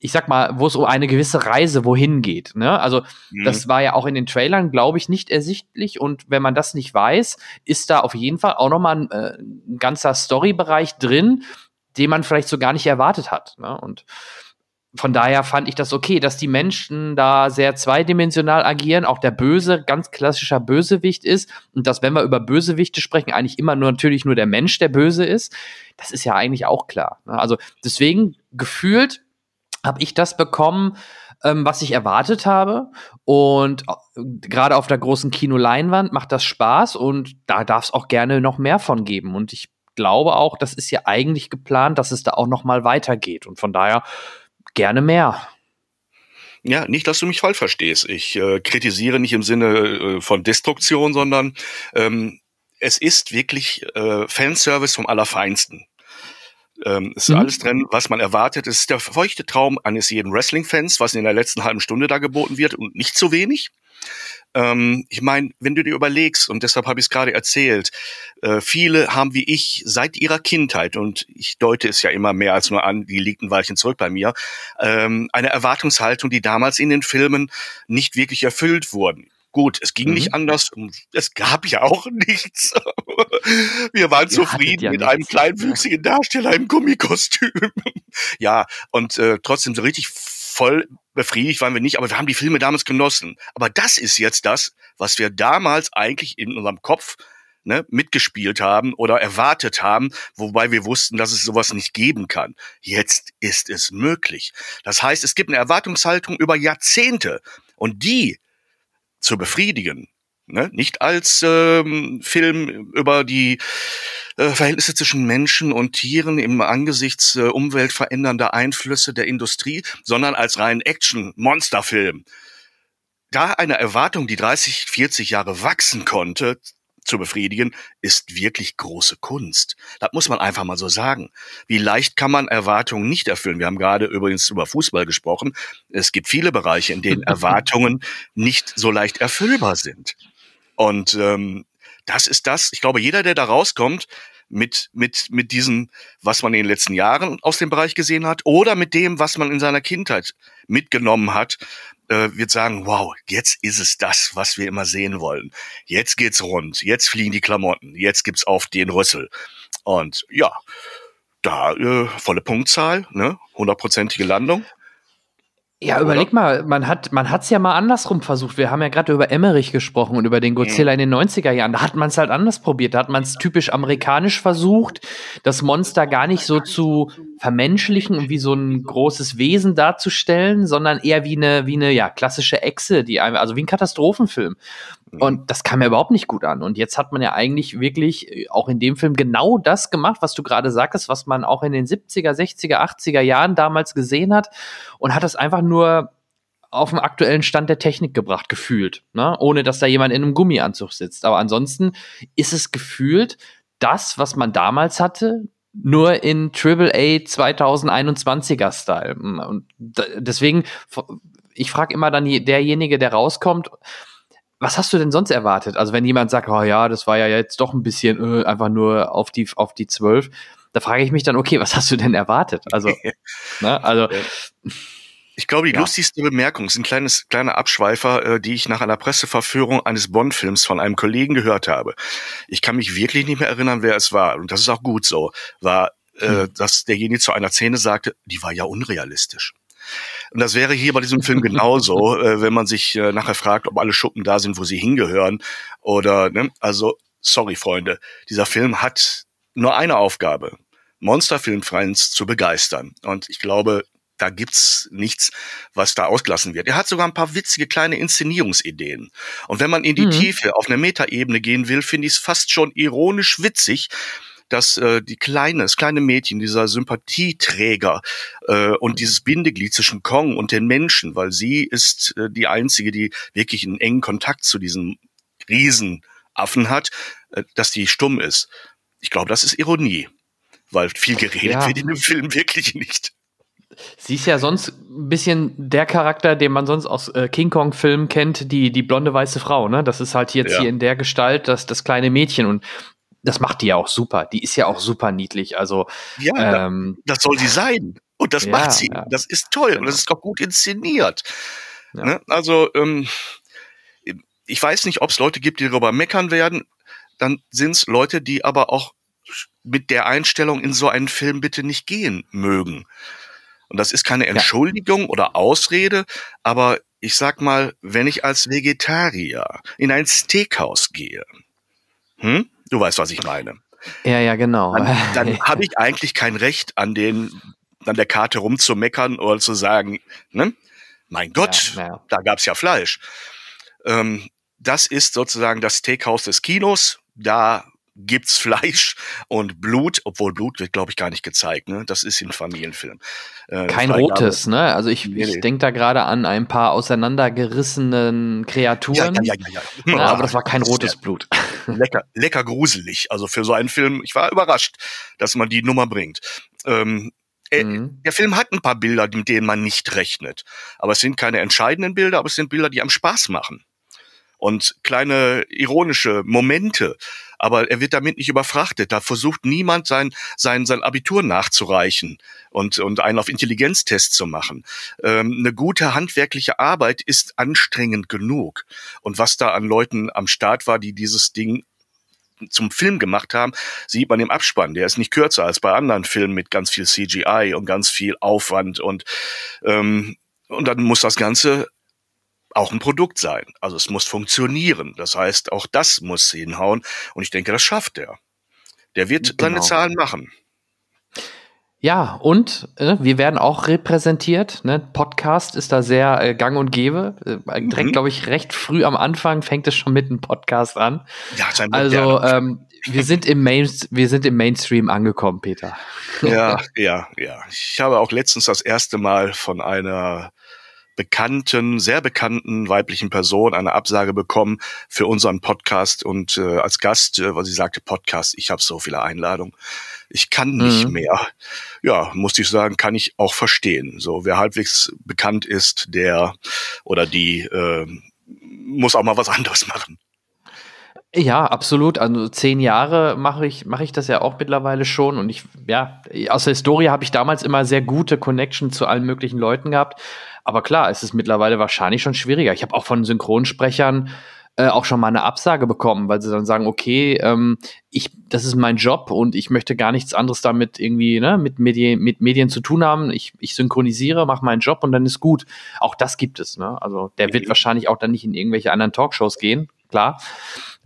ich sag mal, wo es um eine gewisse Reise wohin geht. Ne? Also mhm. das war ja auch in den Trailern, glaube ich, nicht ersichtlich. Und wenn man das nicht weiß, ist da auf jeden Fall auch nochmal ein, äh, ein ganzer Storybereich drin, den man vielleicht so gar nicht erwartet hat. Ne? Und von daher fand ich das okay, dass die Menschen da sehr zweidimensional agieren, auch der Böse ganz klassischer Bösewicht ist und dass, wenn wir über Bösewichte sprechen, eigentlich immer nur natürlich nur der Mensch der Böse ist. Das ist ja eigentlich auch klar. Ne? Also deswegen gefühlt habe ich das bekommen, ähm, was ich erwartet habe. Und äh, gerade auf der großen Kinoleinwand macht das Spaß und da darf es auch gerne noch mehr von geben. Und ich glaube auch, das ist ja eigentlich geplant, dass es da auch noch mal weitergeht. Und von daher gerne mehr. Ja, nicht, dass du mich falsch verstehst. Ich äh, kritisiere nicht im Sinne äh, von Destruktion, sondern ähm, es ist wirklich äh, Fanservice vom Allerfeinsten. Ähm, es ist mhm. alles drin, was man erwartet. Es ist der feuchte Traum eines jeden Wrestling-Fans, was in der letzten halben Stunde da geboten wird und nicht zu wenig. Ähm, ich meine, wenn du dir überlegst, und deshalb habe ich es gerade erzählt, äh, viele haben wie ich seit ihrer Kindheit, und ich deute es ja immer mehr als nur an, die liegt ein Weilchen zurück bei mir, ähm, eine Erwartungshaltung, die damals in den Filmen nicht wirklich erfüllt wurden. Gut, es ging mhm. nicht anders. Es gab ja auch nichts. <laughs> Wir waren zufrieden ja mit nichts. einem kleinwüchsigen Darsteller im Gummikostüm. <laughs> ja, und äh, trotzdem so richtig voll befriedigt waren wir nicht, aber wir haben die Filme damals genossen. Aber das ist jetzt das, was wir damals eigentlich in unserem Kopf ne, mitgespielt haben oder erwartet haben, wobei wir wussten, dass es sowas nicht geben kann. Jetzt ist es möglich. Das heißt, es gibt eine Erwartungshaltung über Jahrzehnte und die zu befriedigen, ne, nicht als ähm, Film über die äh, Verhältnisse zwischen Menschen und Tieren im Angesichts äh, umweltverändernder Einflüsse der Industrie, sondern als rein Action-Monsterfilm. Da eine Erwartung, die 30, 40 Jahre wachsen konnte, zu befriedigen, ist wirklich große Kunst. Das muss man einfach mal so sagen. Wie leicht kann man Erwartungen nicht erfüllen? Wir haben gerade übrigens über Fußball gesprochen. Es gibt viele Bereiche, in denen <laughs> Erwartungen nicht so leicht erfüllbar sind. Und ähm, das ist das. Ich glaube, jeder, der da rauskommt, mit, mit, mit diesem, was man in den letzten Jahren aus dem Bereich gesehen hat, oder mit dem, was man in seiner Kindheit mitgenommen hat, äh, wird sagen, wow, jetzt ist es das, was wir immer sehen wollen. Jetzt geht's rund, jetzt fliegen die Klamotten, jetzt gibt's auf den Rüssel. Und ja, da äh, volle Punktzahl, ne, hundertprozentige Landung. Ja, Oder? überleg mal, man hat man hat's ja mal andersrum versucht. Wir haben ja gerade über Emmerich gesprochen und über den Godzilla mhm. in den 90er Jahren. Da hat man es halt anders probiert. Da hat man es typisch amerikanisch versucht, das Monster gar nicht so zu vermenschlichen und wie so ein großes Wesen darzustellen, sondern eher wie eine wie eine ja klassische Echse, die also wie ein Katastrophenfilm. Und mhm. das kam ja überhaupt nicht gut an. Und jetzt hat man ja eigentlich wirklich äh, auch in dem Film genau das gemacht, was du gerade sagtest, was man auch in den 70er, 60er, 80er Jahren damals gesehen hat und hat das einfach nur auf den aktuellen Stand der Technik gebracht, gefühlt, ne? ohne dass da jemand in einem Gummianzug sitzt. Aber ansonsten ist es gefühlt das, was man damals hatte, nur in AAA 2021er Style. Und deswegen, ich frage immer dann derjenige, der rauskommt, was hast du denn sonst erwartet? Also wenn jemand sagt, oh ja, das war ja jetzt doch ein bisschen äh, einfach nur auf die auf die zwölf, da frage ich mich dann, okay, <laughs> was hast du denn erwartet? Also, <laughs> ne, also ich glaube, die ja. lustigste Bemerkung ist ein kleines, kleiner Abschweifer, äh, die ich nach einer Presseverführung eines Bond-Films von einem Kollegen gehört habe. Ich kann mich wirklich nicht mehr erinnern, wer es war. Und das ist auch gut so. War, äh, hm. dass derjenige zu einer Szene sagte, die war ja unrealistisch. Und das wäre hier bei diesem Film <laughs> genauso, äh, wenn man sich äh, nachher fragt, ob alle Schuppen da sind, wo sie hingehören. Oder, ne? also, sorry, Freunde, dieser Film hat nur eine Aufgabe, Monsterfilmfans zu begeistern. Und ich glaube, da gibt's nichts, was da ausgelassen wird. Er hat sogar ein paar witzige kleine Inszenierungsideen. Und wenn man in die mhm. Tiefe auf eine Metaebene gehen will, finde ich es fast schon ironisch witzig, dass äh, die kleine, das kleine Mädchen, dieser Sympathieträger äh, und dieses Bindeglied zwischen Kong und den Menschen, weil sie ist äh, die einzige, die wirklich einen engen Kontakt zu diesem Riesenaffen hat, äh, dass die stumm ist. Ich glaube, das ist Ironie, weil viel geredet ja. wird in dem Film wirklich nicht. Sie ist ja sonst ein bisschen der Charakter, den man sonst aus äh, King Kong-Filmen kennt, die, die blonde weiße Frau, ne? Das ist halt jetzt ja. hier in der Gestalt das, das kleine Mädchen. Und das macht die ja auch super. Die ist ja auch super niedlich. Also ja, ähm, das soll sie sein. Und das ja, macht sie. Ja. Das ist toll und das ist auch gut inszeniert. Ja. Ne? Also ähm, ich weiß nicht, ob es Leute gibt, die darüber meckern werden. Dann sind es Leute, die aber auch mit der Einstellung in so einen Film bitte nicht gehen mögen. Und das ist keine Entschuldigung oder Ausrede, aber ich sag mal, wenn ich als Vegetarier in ein Steakhouse gehe, hm, Du weißt, was ich meine. Ja, ja, genau. Dann, dann <laughs> habe ich eigentlich kein Recht, an den, an der Karte rumzumeckern oder zu sagen, ne? Mein Gott, ja, ja. da gab's ja Fleisch. Ähm, das ist sozusagen das Steakhouse des Kinos. Da gibt's Fleisch und Blut, obwohl Blut wird, glaube ich, gar nicht gezeigt. Ne? Das ist ein Familienfilm. Äh, Kein rotes, ne? Also ich, nee, ich denke da gerade an ein paar auseinandergerissenen Kreaturen. Ja, ja, ja, ja, ja. ja aber das war kein rotes Blut. Lecker, lecker gruselig. Also für so einen Film, ich war überrascht, dass man die Nummer bringt. Ähm, äh, mhm. Der Film hat ein paar Bilder, mit denen man nicht rechnet. Aber es sind keine entscheidenden Bilder, aber es sind Bilder, die am Spaß machen. Und kleine ironische Momente aber er wird damit nicht überfrachtet. Da versucht niemand sein, sein, sein Abitur nachzureichen und, und einen auf Intelligenztest zu machen. Ähm, eine gute handwerkliche Arbeit ist anstrengend genug. Und was da an Leuten am Start war, die dieses Ding zum Film gemacht haben, sieht man im Abspann. Der ist nicht kürzer als bei anderen Filmen mit ganz viel CGI und ganz viel Aufwand und ähm, und dann muss das Ganze auch ein Produkt sein. Also es muss funktionieren. Das heißt, auch das muss hinhauen. Und ich denke, das schafft er. Der wird genau. seine Zahlen machen. Ja, und äh, wir werden auch repräsentiert. Ne? Podcast ist da sehr äh, gang und gäbe. Äh, direkt, mhm. glaube ich, recht früh am Anfang fängt es schon mit einem Podcast an. Ja, sein also ähm, wir sind im Main, wir sind im Mainstream angekommen, Peter. Ja, ja, ja. Ich habe auch letztens das erste Mal von einer bekannten, sehr bekannten weiblichen Person eine Absage bekommen für unseren Podcast und äh, als Gast, äh, weil sie sagte, Podcast, ich habe so viele Einladungen, ich kann nicht mhm. mehr. Ja, musste ich sagen, kann ich auch verstehen. So, wer halbwegs bekannt ist, der oder die äh, muss auch mal was <laughs> anderes machen. Ja, absolut. Also zehn Jahre mache ich, mache ich das ja auch mittlerweile schon. Und ich, ja, aus der Historie habe ich damals immer sehr gute Connection zu allen möglichen Leuten gehabt. Aber klar, es ist mittlerweile wahrscheinlich schon schwieriger. Ich habe auch von Synchronsprechern äh, auch schon mal eine Absage bekommen, weil sie dann sagen, okay, ähm, ich, das ist mein Job und ich möchte gar nichts anderes damit irgendwie, ne, mit Medien, mit Medien zu tun haben. Ich, ich synchronisiere, mache meinen Job und dann ist gut. Auch das gibt es, ne? Also der wird wahrscheinlich auch dann nicht in irgendwelche anderen Talkshows gehen, klar.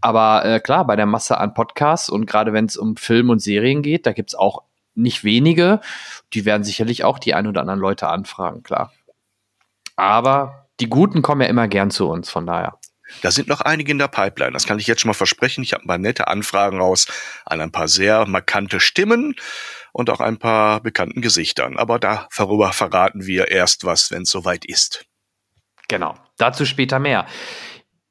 Aber äh, klar, bei der Masse an Podcasts und gerade wenn es um Film und Serien geht, da gibt es auch nicht wenige. Die werden sicherlich auch die ein oder anderen Leute anfragen, klar. Aber die Guten kommen ja immer gern zu uns, von daher. Da sind noch einige in der Pipeline. Das kann ich jetzt schon mal versprechen. Ich habe ein paar nette Anfragen raus an ein paar sehr markante Stimmen und auch ein paar bekannten Gesichtern. Aber darüber verraten wir erst was, wenn es soweit ist. Genau. Dazu später mehr.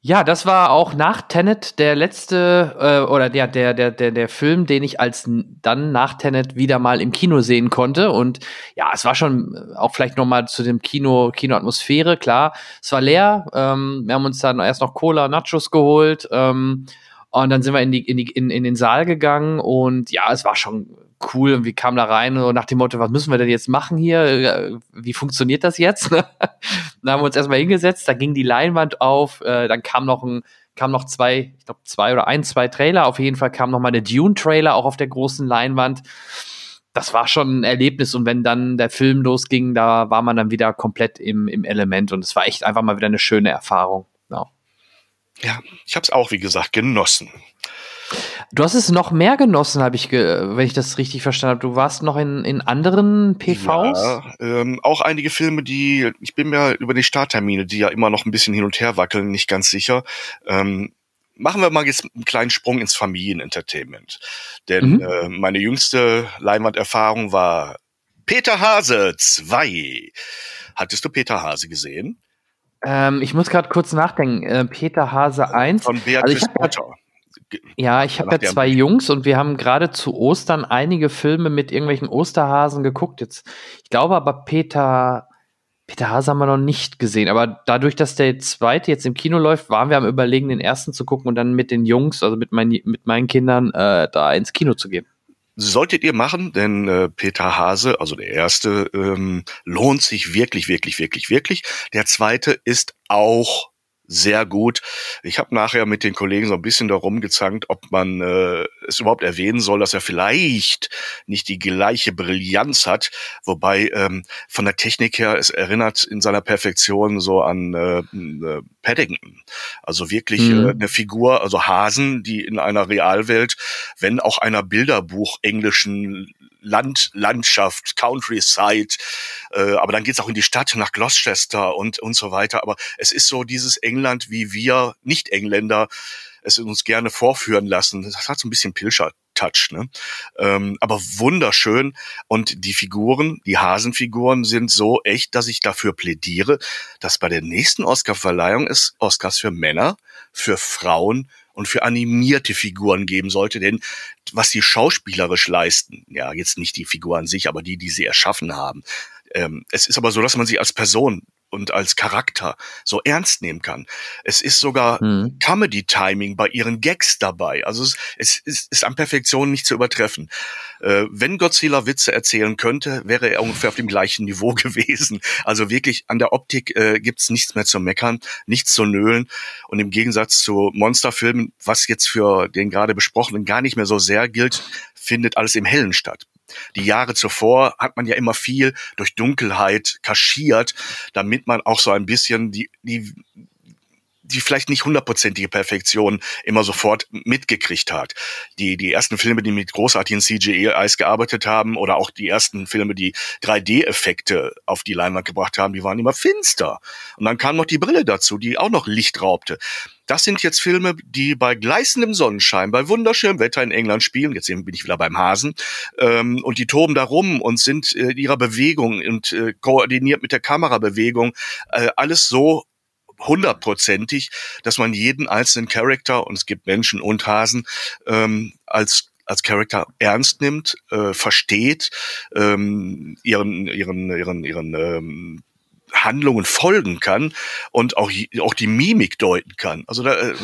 Ja, das war auch nach Tenet der letzte äh, oder der, der, der, der, der Film, den ich als dann nach Tenet wieder mal im Kino sehen konnte. Und ja, es war schon äh, auch vielleicht noch mal zu dem Kino, Kinoatmosphäre, klar. Es war leer. Ähm, wir haben uns dann erst noch Cola, Nachos geholt. Ähm, und dann sind wir in, die, in, die, in, in den Saal gegangen und ja, es war schon cool und wir kamen da rein und nach dem Motto, was müssen wir denn jetzt machen hier? Äh, wie funktioniert das jetzt? <laughs> dann haben wir uns erstmal hingesetzt, da ging die Leinwand auf, äh, dann kam noch ein kam noch zwei, ich glaube zwei oder ein, zwei Trailer. Auf jeden Fall kam noch mal eine Dune-Trailer auch auf der großen Leinwand. Das war schon ein Erlebnis und wenn dann der Film losging, da war man dann wieder komplett im, im Element und es war echt einfach mal wieder eine schöne Erfahrung. Ja, ja ich habe es auch, wie gesagt, genossen. Du hast es noch mehr genossen, habe ich, wenn ich das richtig verstanden habe. Du warst noch in, in anderen PVs? Ja, ähm, auch einige Filme, die, ich bin mir über die Starttermine, die ja immer noch ein bisschen hin und her wackeln, nicht ganz sicher. Ähm, machen wir mal jetzt einen kleinen Sprung ins Familienentertainment. Denn mhm. äh, meine jüngste Leinwanderfahrung war Peter Hase 2. Hattest du Peter Hase gesehen? Ähm, ich muss gerade kurz nachdenken. Äh, Peter Hase 1. Von Beatrice also Potter. Ja, ich habe ja zwei Jungs und wir haben gerade zu Ostern einige Filme mit irgendwelchen Osterhasen geguckt. Jetzt, ich glaube aber Peter, Peter Hase haben wir noch nicht gesehen. Aber dadurch, dass der zweite jetzt im Kino läuft, waren wir am überlegen, den ersten zu gucken und dann mit den Jungs, also mit, mein, mit meinen Kindern, äh, da ins Kino zu gehen. Solltet ihr machen, denn äh, Peter Hase, also der erste, ähm, lohnt sich wirklich, wirklich, wirklich, wirklich. Der zweite ist auch sehr gut. Ich habe nachher mit den Kollegen so ein bisschen darum gezankt, ob man äh, es überhaupt erwähnen soll, dass er vielleicht nicht die gleiche Brillanz hat, wobei ähm, von der Technik her es erinnert in seiner Perfektion so an äh, äh, Paddington. Also wirklich mhm. äh, eine Figur, also Hasen, die in einer Realwelt, wenn auch einer Bilderbuch englischen Land, Landschaft, Countryside, äh, aber dann geht's auch in die Stadt nach Gloucester und, und so weiter. Aber es ist so dieses England, wie wir Nicht-Engländer es uns gerne vorführen lassen. Das hat so ein bisschen Pilscher. Touch, ne? Ähm, aber wunderschön. Und die Figuren, die Hasenfiguren sind so echt, dass ich dafür plädiere, dass bei der nächsten Oscarverleihung es Oscars für Männer, für Frauen und für animierte Figuren geben sollte, denn was die schauspielerisch leisten, ja, jetzt nicht die Figur an sich, aber die, die sie erschaffen haben. Ähm, es ist aber so, dass man sie als Person und als Charakter so ernst nehmen kann. Es ist sogar mhm. Comedy-Timing bei ihren Gags dabei. Also es, es, es ist an Perfektion nicht zu übertreffen. Äh, wenn Godzilla Witze erzählen könnte, wäre er ungefähr auf dem gleichen Niveau <laughs> gewesen. Also wirklich an der Optik äh, gibt's nichts mehr zu meckern, nichts zu nölen. Und im Gegensatz zu Monsterfilmen, was jetzt für den gerade besprochenen gar nicht mehr so sehr gilt, findet alles im Hellen statt. Die Jahre zuvor hat man ja immer viel durch Dunkelheit kaschiert, damit man auch so ein bisschen die, die die vielleicht nicht hundertprozentige Perfektion immer sofort mitgekriegt hat. Die, die ersten Filme, die mit großartigen CGI-Eis gearbeitet haben oder auch die ersten Filme, die 3D-Effekte auf die Leinwand gebracht haben, die waren immer finster. Und dann kam noch die Brille dazu, die auch noch Licht raubte. Das sind jetzt Filme, die bei gleißendem Sonnenschein, bei wunderschönem Wetter in England spielen. Jetzt bin ich wieder beim Hasen. Ähm, und die toben da rum und sind äh, ihrer Bewegung und äh, koordiniert mit der Kamerabewegung äh, alles so hundertprozentig, dass man jeden einzelnen Charakter, und es gibt Menschen und Hasen, ähm, als als Charakter ernst nimmt, äh, versteht, ähm, ihren ihren ihren ihren ähm, Handlungen folgen kann und auch, auch die Mimik deuten kann. Also da, äh,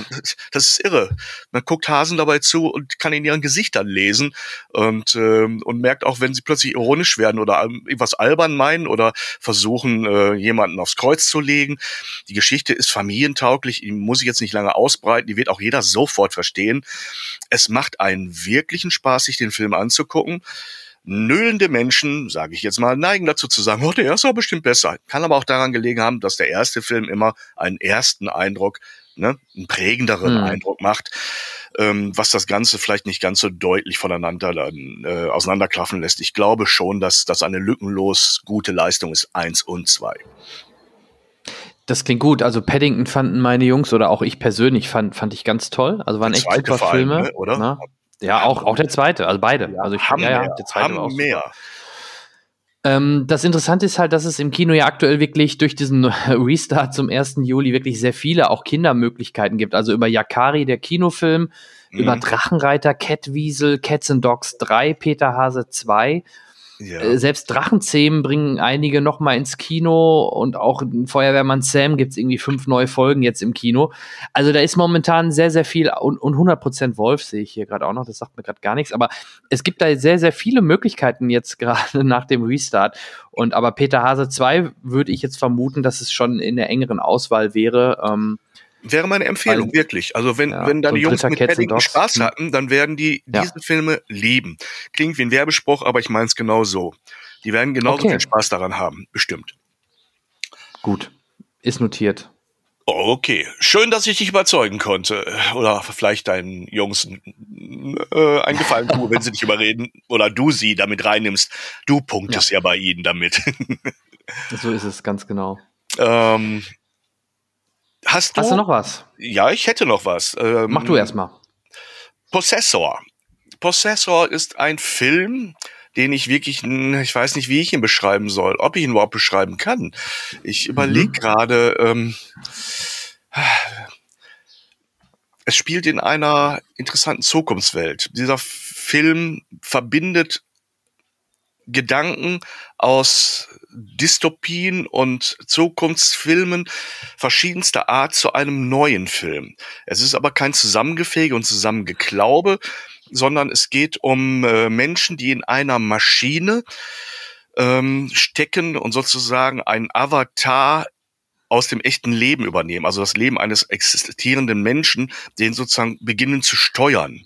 das ist irre. Man guckt Hasen dabei zu und kann in ihren Gesichtern lesen und, ähm, und merkt auch, wenn sie plötzlich ironisch werden oder irgendwas albern meinen oder versuchen, äh, jemanden aufs Kreuz zu legen. Die Geschichte ist familientauglich, die muss ich jetzt nicht lange ausbreiten, die wird auch jeder sofort verstehen. Es macht einen wirklichen Spaß, sich den Film anzugucken. Nöhlende Menschen, sage ich jetzt mal, neigen dazu zu sagen, oh, der erste war bestimmt besser. Kann aber auch daran gelegen haben, dass der erste Film immer einen ersten Eindruck, ne, einen prägenderen hm. Eindruck macht, ähm, was das Ganze vielleicht nicht ganz so deutlich voneinander dann, äh, auseinanderklaffen lässt. Ich glaube schon, dass das eine lückenlos gute Leistung ist, eins und zwei. Das klingt gut. Also Paddington fanden meine Jungs oder auch ich persönlich fand, fand ich ganz toll. Also waren echt super Filme. Ne, oder? Na? Ja, auch, auch der zweite, also beide. Ja, also ich, haben ja, ja, der zweite haben auch mehr. Ähm, das Interessante ist halt, dass es im Kino ja aktuell wirklich durch diesen <laughs> Restart zum 1. Juli wirklich sehr viele auch Kindermöglichkeiten gibt. Also über Yakari, der Kinofilm, mhm. über Drachenreiter, Catwiesel, Cats and Dogs 3, Peter Hase 2 Äh, selbst Drachenzähmen bringen einige noch mal ins Kino und auch Feuerwehrmann Sam gibt es irgendwie fünf neue Folgen jetzt im Kino. Also da ist momentan sehr, sehr viel und, und 100% Wolf sehe ich hier gerade auch noch, das sagt mir gerade gar nichts, aber es gibt da sehr, sehr viele Möglichkeiten jetzt <laughs> gerade nach dem Restart und aber Peter Hase 2 würde ich jetzt vermuten, dass es schon in der engeren Auswahl wäre. Ähm, Wäre meine Empfehlung, Weil, wirklich. Also wenn, ja, wenn da die Jungs mit Paddington Spaß hm. hatten, dann werden die ja. diese Filme lieben. Klingt wie ein Werbespruch, aber ich meine es genau so. Die werden genauso okay. viel Spaß daran haben, bestimmt. Gut, ist notiert. Okay, schön, dass ich dich überzeugen konnte. Oder vielleicht deinen Jungs äh, einen Gefallen tue, wenn sie dich überreden. Oder du sie damit reinnimmst. Du punktest ja, ja bei ihnen damit. <laughs> so ist es, ganz genau. Ähm, Hast du, Hast du noch was? Ja, ich hätte noch was. Ähm, Mach du erstmal. Possessor. Possessor ist ein Film, den ich wirklich, ich weiß nicht, wie ich ihn beschreiben soll, ob ich ihn überhaupt beschreiben kann. Ich überlege mhm. gerade, ähm, es spielt in einer interessanten Zukunftswelt. Dieser Film verbindet Gedanken aus Dystopien und Zukunftsfilmen verschiedenster Art zu einem neuen Film. Es ist aber kein Zusammengefege und Zusammengeklaube, sondern es geht um äh, Menschen, die in einer Maschine ähm, stecken und sozusagen ein Avatar aus dem echten Leben übernehmen, also das Leben eines existierenden Menschen, den sozusagen beginnen zu steuern.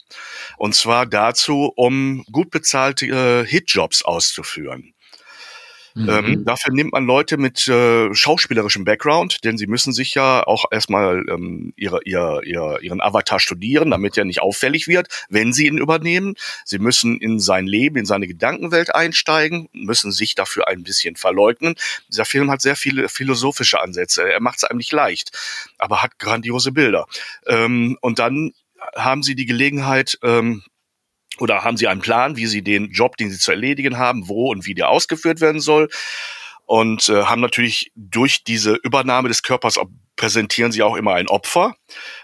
Und zwar dazu, um gut bezahlte äh, Hitjobs auszuführen. Mhm. Ähm, dafür nimmt man Leute mit äh, schauspielerischem Background, denn sie müssen sich ja auch erstmal ähm, ihre, ihr, ihr, ihren Avatar studieren, damit er nicht auffällig wird, wenn sie ihn übernehmen. Sie müssen in sein Leben, in seine Gedankenwelt einsteigen, müssen sich dafür ein bisschen verleugnen. Dieser Film hat sehr viele philosophische Ansätze. Er macht es einem nicht leicht, aber hat grandiose Bilder. Ähm, und dann haben sie die Gelegenheit, ähm, oder haben Sie einen Plan, wie Sie den Job, den Sie zu erledigen haben, wo und wie der ausgeführt werden soll? Und äh, haben natürlich durch diese Übernahme des Körpers präsentieren Sie auch immer ein Opfer.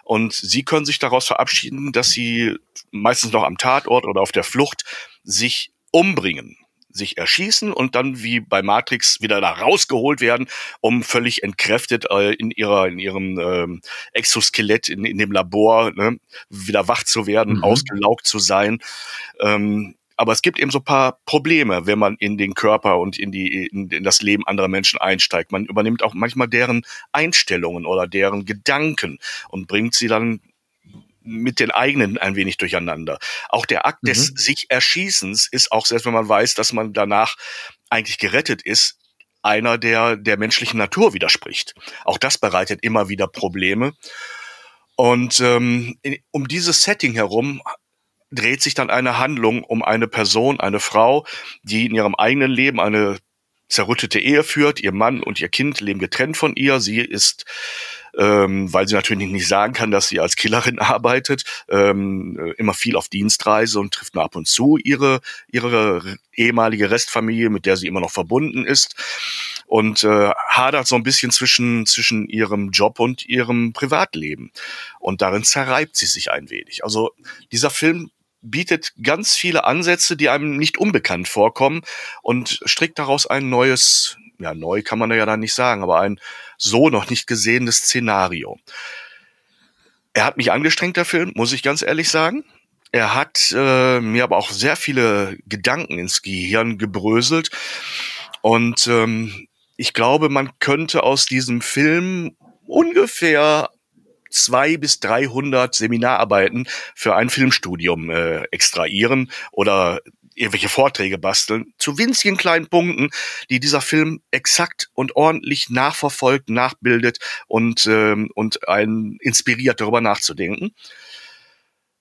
Und Sie können sich daraus verabschieden, dass Sie meistens noch am Tatort oder auf der Flucht sich umbringen. Sich erschießen und dann wie bei Matrix wieder da rausgeholt werden, um völlig entkräftet äh, in ihrer in ihrem ähm, Exoskelett in, in dem Labor ne, wieder wach zu werden, mhm. ausgelaugt zu sein. Ähm, aber es gibt eben so paar Probleme, wenn man in den Körper und in die in, in das Leben anderer Menschen einsteigt. Man übernimmt auch manchmal deren Einstellungen oder deren Gedanken und bringt sie dann mit den eigenen ein wenig durcheinander. Auch der Akt mhm. des sich Erschießens ist auch, selbst wenn man weiß, dass man danach eigentlich gerettet ist, einer, der der menschlichen Natur widerspricht. Auch das bereitet immer wieder Probleme. Und ähm, in, um dieses Setting herum dreht sich dann eine Handlung um eine Person, eine Frau, die in ihrem eigenen Leben eine zerrüttete Ehe führt. Ihr Mann und ihr Kind leben getrennt von ihr. Sie ist ähm, weil sie natürlich nicht sagen kann, dass sie als Killerin <laughs> arbeitet, ähm, immer viel auf Dienstreise und trifft nur ab und zu ihre, ihre ehemalige Restfamilie, mit der sie immer noch verbunden ist und äh, hadert so ein bisschen zwischen, zwischen ihrem Job und ihrem Privatleben. Und darin zerreibt sie sich ein wenig. Also dieser Film bietet ganz viele Ansätze, die einem nicht unbekannt vorkommen und strickt daraus ein neues, ja, neu kann man ja dann nicht sagen, aber ein so noch nicht gesehenes Szenario. Er hat mich angestrengt, der Film, muss ich ganz ehrlich sagen. Er hat äh, mir aber auch sehr viele Gedanken ins Gehirn gebröselt. Und ähm, ich glaube, man könnte aus diesem Film ungefähr zwei bis dreihundert Seminararbeiten für ein Filmstudium äh, extrahieren oder irgendwelche Vorträge basteln, zu winzigen kleinen Punkten, die dieser Film exakt und ordentlich nachverfolgt, nachbildet und, ähm, und einen inspiriert, darüber nachzudenken.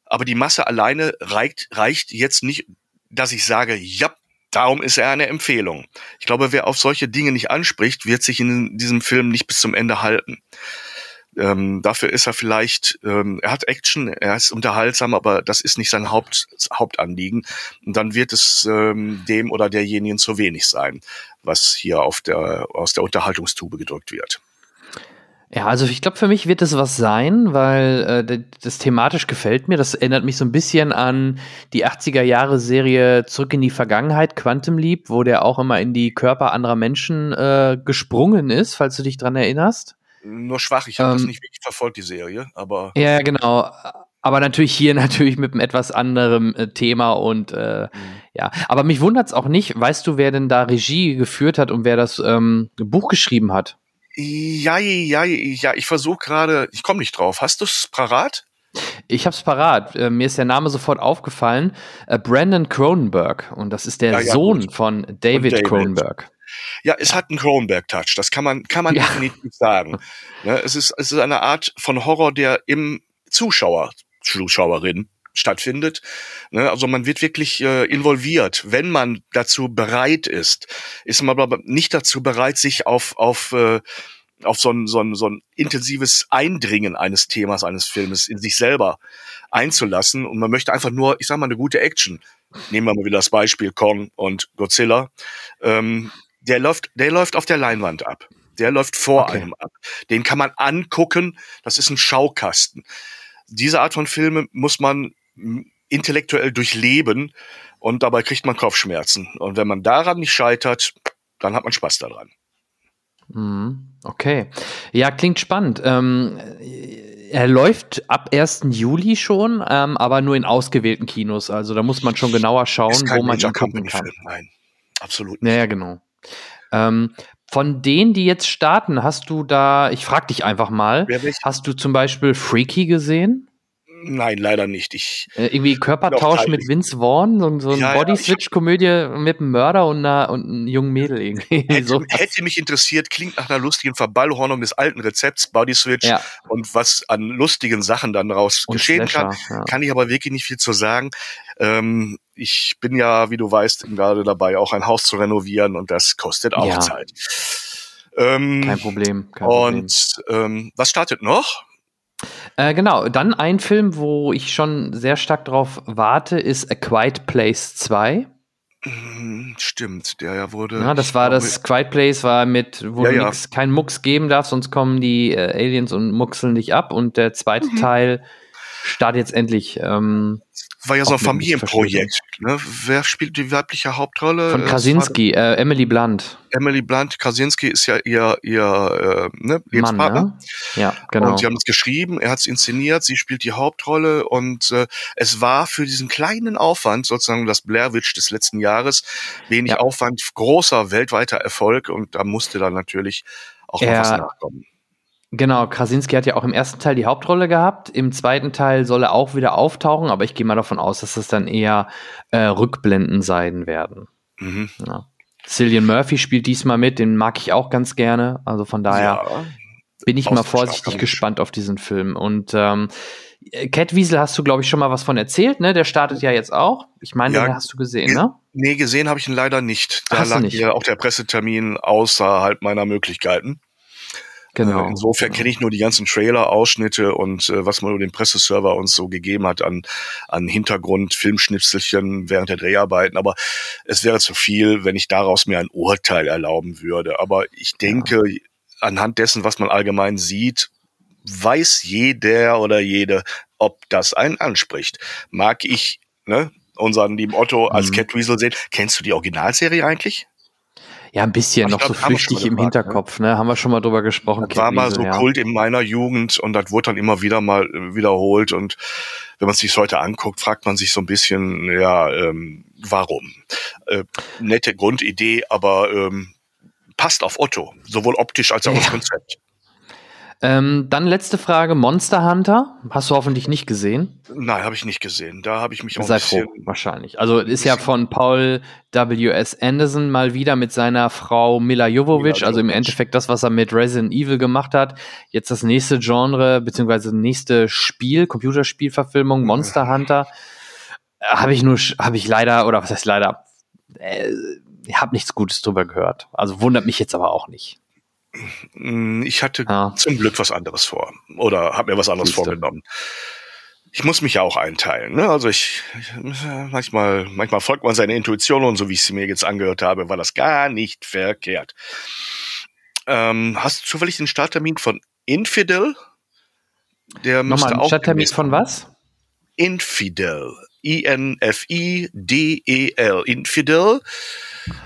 Aber die Masse alleine reicht, reicht jetzt nicht, dass ich sage, ja, darum ist er eine Empfehlung. Ich glaube, wer auf solche Dinge nicht anspricht, wird sich in diesem Film nicht bis zum Ende halten. Ähm, dafür ist er vielleicht, ähm, er hat Action, er ist unterhaltsam, aber das ist nicht sein Haupt, Hauptanliegen. Und dann wird es ähm, dem oder derjenigen zu wenig sein, was hier auf der, aus der Unterhaltungstube gedrückt wird. Ja, also ich glaube, für mich wird es was sein, weil äh, das thematisch gefällt mir. Das erinnert mich so ein bisschen an die 80er Jahre Serie Zurück in die Vergangenheit, Quantum Leap, wo der auch immer in die Körper anderer Menschen äh, gesprungen ist, falls du dich dran erinnerst. Nur schwach, ich habe ähm, das nicht wirklich verfolgt, die Serie, aber. Ja, genau. Aber natürlich hier <laughs> natürlich mit einem etwas anderen äh, Thema und äh, mhm. ja. Aber mich wundert es auch nicht. Weißt du, wer denn da Regie geführt hat und wer das ähm, Buch geschrieben hat? Ja, ja, ja. Ich versuche gerade, ich komme nicht drauf. Hast du es parat? Ich habe es parat. Äh, mir ist der Name sofort aufgefallen. Äh, Brandon Cronenberg. Und das ist der ja, ja, Sohn gut. von David, David Cronenberg. Ja, es hat einen Cronenberg-Touch. Das kann man, kann man ja. definitiv sagen. <laughs> Ne, es, ist, es ist eine Art von Horror, der im Zuschauer, Zuschauerin stattfindet. Ne, also man wird wirklich äh, involviert. Wenn man dazu bereit ist, ist man aber nicht dazu bereit, sich auf, auf, äh, auf so ein, so, ein, so ein intensives Eindringen eines Themas, eines Filmes in sich selber einzulassen. Und man möchte einfach nur, ich sag mal, eine gute Action. Nehmen wir mal wieder das Beispiel Kong und Godzilla. Ähm, der läuft, der läuft auf der Leinwand ab. Der läuft vor okay. einem ab. Den kann man angucken. Das ist ein Schaukasten. Diese Art von Filme muss man intellektuell durchleben und dabei kriegt man Kopfschmerzen. Und wenn man daran nicht scheitert, dann hat man Spaß daran. Mhm. Okay. Ja, klingt spannend. Ähm, er läuft ab 1. Juli schon, ähm, aber nur in ausgewählten Kinos. Also da muss man schon genauer schauen, wo man ihn gucken kann. Film. Nein, absolut nicht. Ja, genau. Ähm, von denen, die jetzt starten, hast du da, ich frag dich einfach mal, hast du zum Beispiel Freaky gesehen? Nein, leider nicht. Ich äh, irgendwie Körpertausch mit Vince Vaughn, so, so ein ja, Body-Switch-Komödie mit einem Mörder und, einer, und einem jungen Mädel irgendwie. <laughs> Hätte, so hätte mich interessiert, klingt nach einer lustigen Verballhornung des alten Rezepts, Body-Switch ja. und was an lustigen Sachen dann daraus und geschehen Slasher, kann. Ja. Kann ich aber wirklich nicht viel zu sagen. Ähm, ich bin ja, wie du weißt, gerade dabei, auch ein Haus zu renovieren und das kostet auch Zeit. Ähm, kein Problem. Kein und Problem. Ähm, was startet noch? Äh, genau, dann ein Film, wo ich schon sehr stark drauf warte, ist A Quiet Place 2. Mhm, stimmt, der ja wurde. Ja, das war das Quiet Place, war mit, wo ja, du ja. keinen Mucks geben darfst, sonst kommen die äh, Aliens und muxeln dich ab. Und der zweite mhm. Teil startet jetzt endlich. Ähm, war ja so ein Familienprojekt, Ne? Wer spielt die weibliche Hauptrolle? Von Krasinski, äh, Emily Blunt. Emily Blunt, Krasinski ist ja ihr, ihr äh, ne, Lebenspartner. Mann, ne? Ja, genau. Und sie haben es geschrieben, er hat es inszeniert, sie spielt die Hauptrolle und äh, es war für diesen kleinen Aufwand, sozusagen das Blair Witch des letzten Jahres, wenig Ja. Aufwand, großer weltweiter Erfolg und da musste dann natürlich auch noch Er- was nachkommen. Genau, Krasinski hat ja auch im ersten Teil die Hauptrolle gehabt. Im zweiten Teil soll er auch wieder auftauchen, aber ich gehe mal davon aus, dass das dann eher äh, Rückblenden sein werden. Mhm. Ja. Cillian Murphy spielt diesmal mit, den mag ich auch ganz gerne. Also von daher Ja. bin ich mal vorsichtig gespannt auf diesen Film. Und ähm, Cat Wiesel hast du, glaube ich, schon mal was von erzählt, ne? Der startet ja jetzt auch. Ich meine, Ja, den hast du gesehen, ge- ne? Nee, gesehen habe ich ihn leider nicht. Da Hast lag nicht? mir auch der Pressetermin außerhalb meiner Möglichkeiten. Genau. Äh, Insofern genau. kenne ich nur die ganzen Trailer-Ausschnitte und äh, was man über den Presseserver uns so gegeben hat an, an Hintergrund, Filmschnipselchen während der Dreharbeiten. Aber es wäre zu viel, wenn ich daraus mir ein Urteil erlauben würde. Aber ich denke, anhand dessen, was man allgemein sieht, weiß jeder oder jede, ob das einen anspricht. Mag ich ne, unseren lieben Otto als Mhm. Catweasel sehen. Kennst du die Originalserie eigentlich? Ja, ein bisschen, Ich noch glaub, so flüchtig im gefragt, ne? Hinterkopf, ne? Haben wir schon mal drüber gesprochen. Das war mal so ja. Kult in meiner Jugend und das wurde dann immer wieder mal äh, wiederholt. Und wenn man sich heute anguckt, fragt man sich so ein bisschen, ja, ähm, warum? Äh, nette Grundidee, aber ähm, passt auf Otto, sowohl optisch als auch <laughs> das Ja. Konzept. Ähm, dann letzte Frage: Monster Hunter. Hast du hoffentlich nicht gesehen? Nein, habe ich nicht gesehen. Da habe ich mich auch Sei froh, wahrscheinlich. Also ist ja von Paul W.S. Anderson mal wieder mit seiner Frau Mila Jovovich, Mila also im. Endeffekt das, was er mit Resident Evil gemacht hat. Jetzt das nächste Genre, beziehungsweise nächste Spiel, Computerspielverfilmung, Monster Hunter. Äh, Habe ich nur, habe ich leider, oder was heißt leider, äh, ich habe nichts Gutes drüber gehört. Also wundert mich jetzt aber auch nicht. Mm, Ich hatte Ja. zum Glück was anderes vor. Oder habe mir was anderes Siehste. vorgenommen. Ich muss mich ja auch einteilen. Ne? Also ich, ich manchmal, manchmal folgt man seiner Intuition und so wie ich sie mir jetzt angehört habe, war das gar nicht verkehrt. Ähm, hast du zufällig den Starttermin von Infidel? Der müsste Nochmal, ein auch Stadttermin demnächst von was? Infidel. I-N-F-I-D-E-L. Infidel.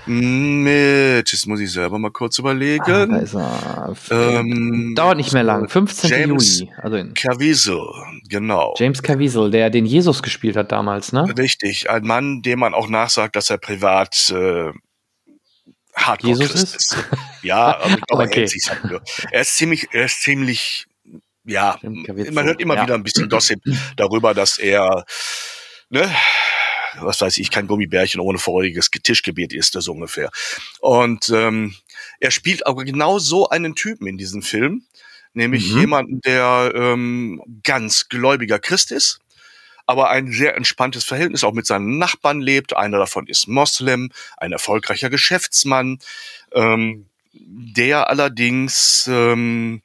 Mit, jetzt muss ich selber mal kurz Ah, überlegen. da er. F- Ähm, Dauert nicht mehr lang. 15. James Juli. Also in Caviezel, genau. James Caviezel, der den Jesus gespielt hat damals, ne? Richtig, ein Mann, dem man auch nachsagt, dass er privat äh, Hardcore Jesus Christ ist? ist. Ja, <laughs> also ich glaube, er Okay. hält sich's halt nur. Er ist ziemlich, er ist ziemlich, ja, man hört immer ja. wieder ein bisschen Gossip darüber, dass er, ne, was weiß ich, kein Gummibärchen ohne freudiges Tischgebet ist, so ungefähr. Und ähm, er spielt aber genau so einen Typen in diesem Film, nämlich Mhm. jemanden, der ähm, ganz gläubiger Christ ist, aber ein sehr entspanntes Verhältnis auch mit seinen Nachbarn lebt. Einer davon ist Moslem, ein erfolgreicher Geschäftsmann, ähm, der allerdings ähm,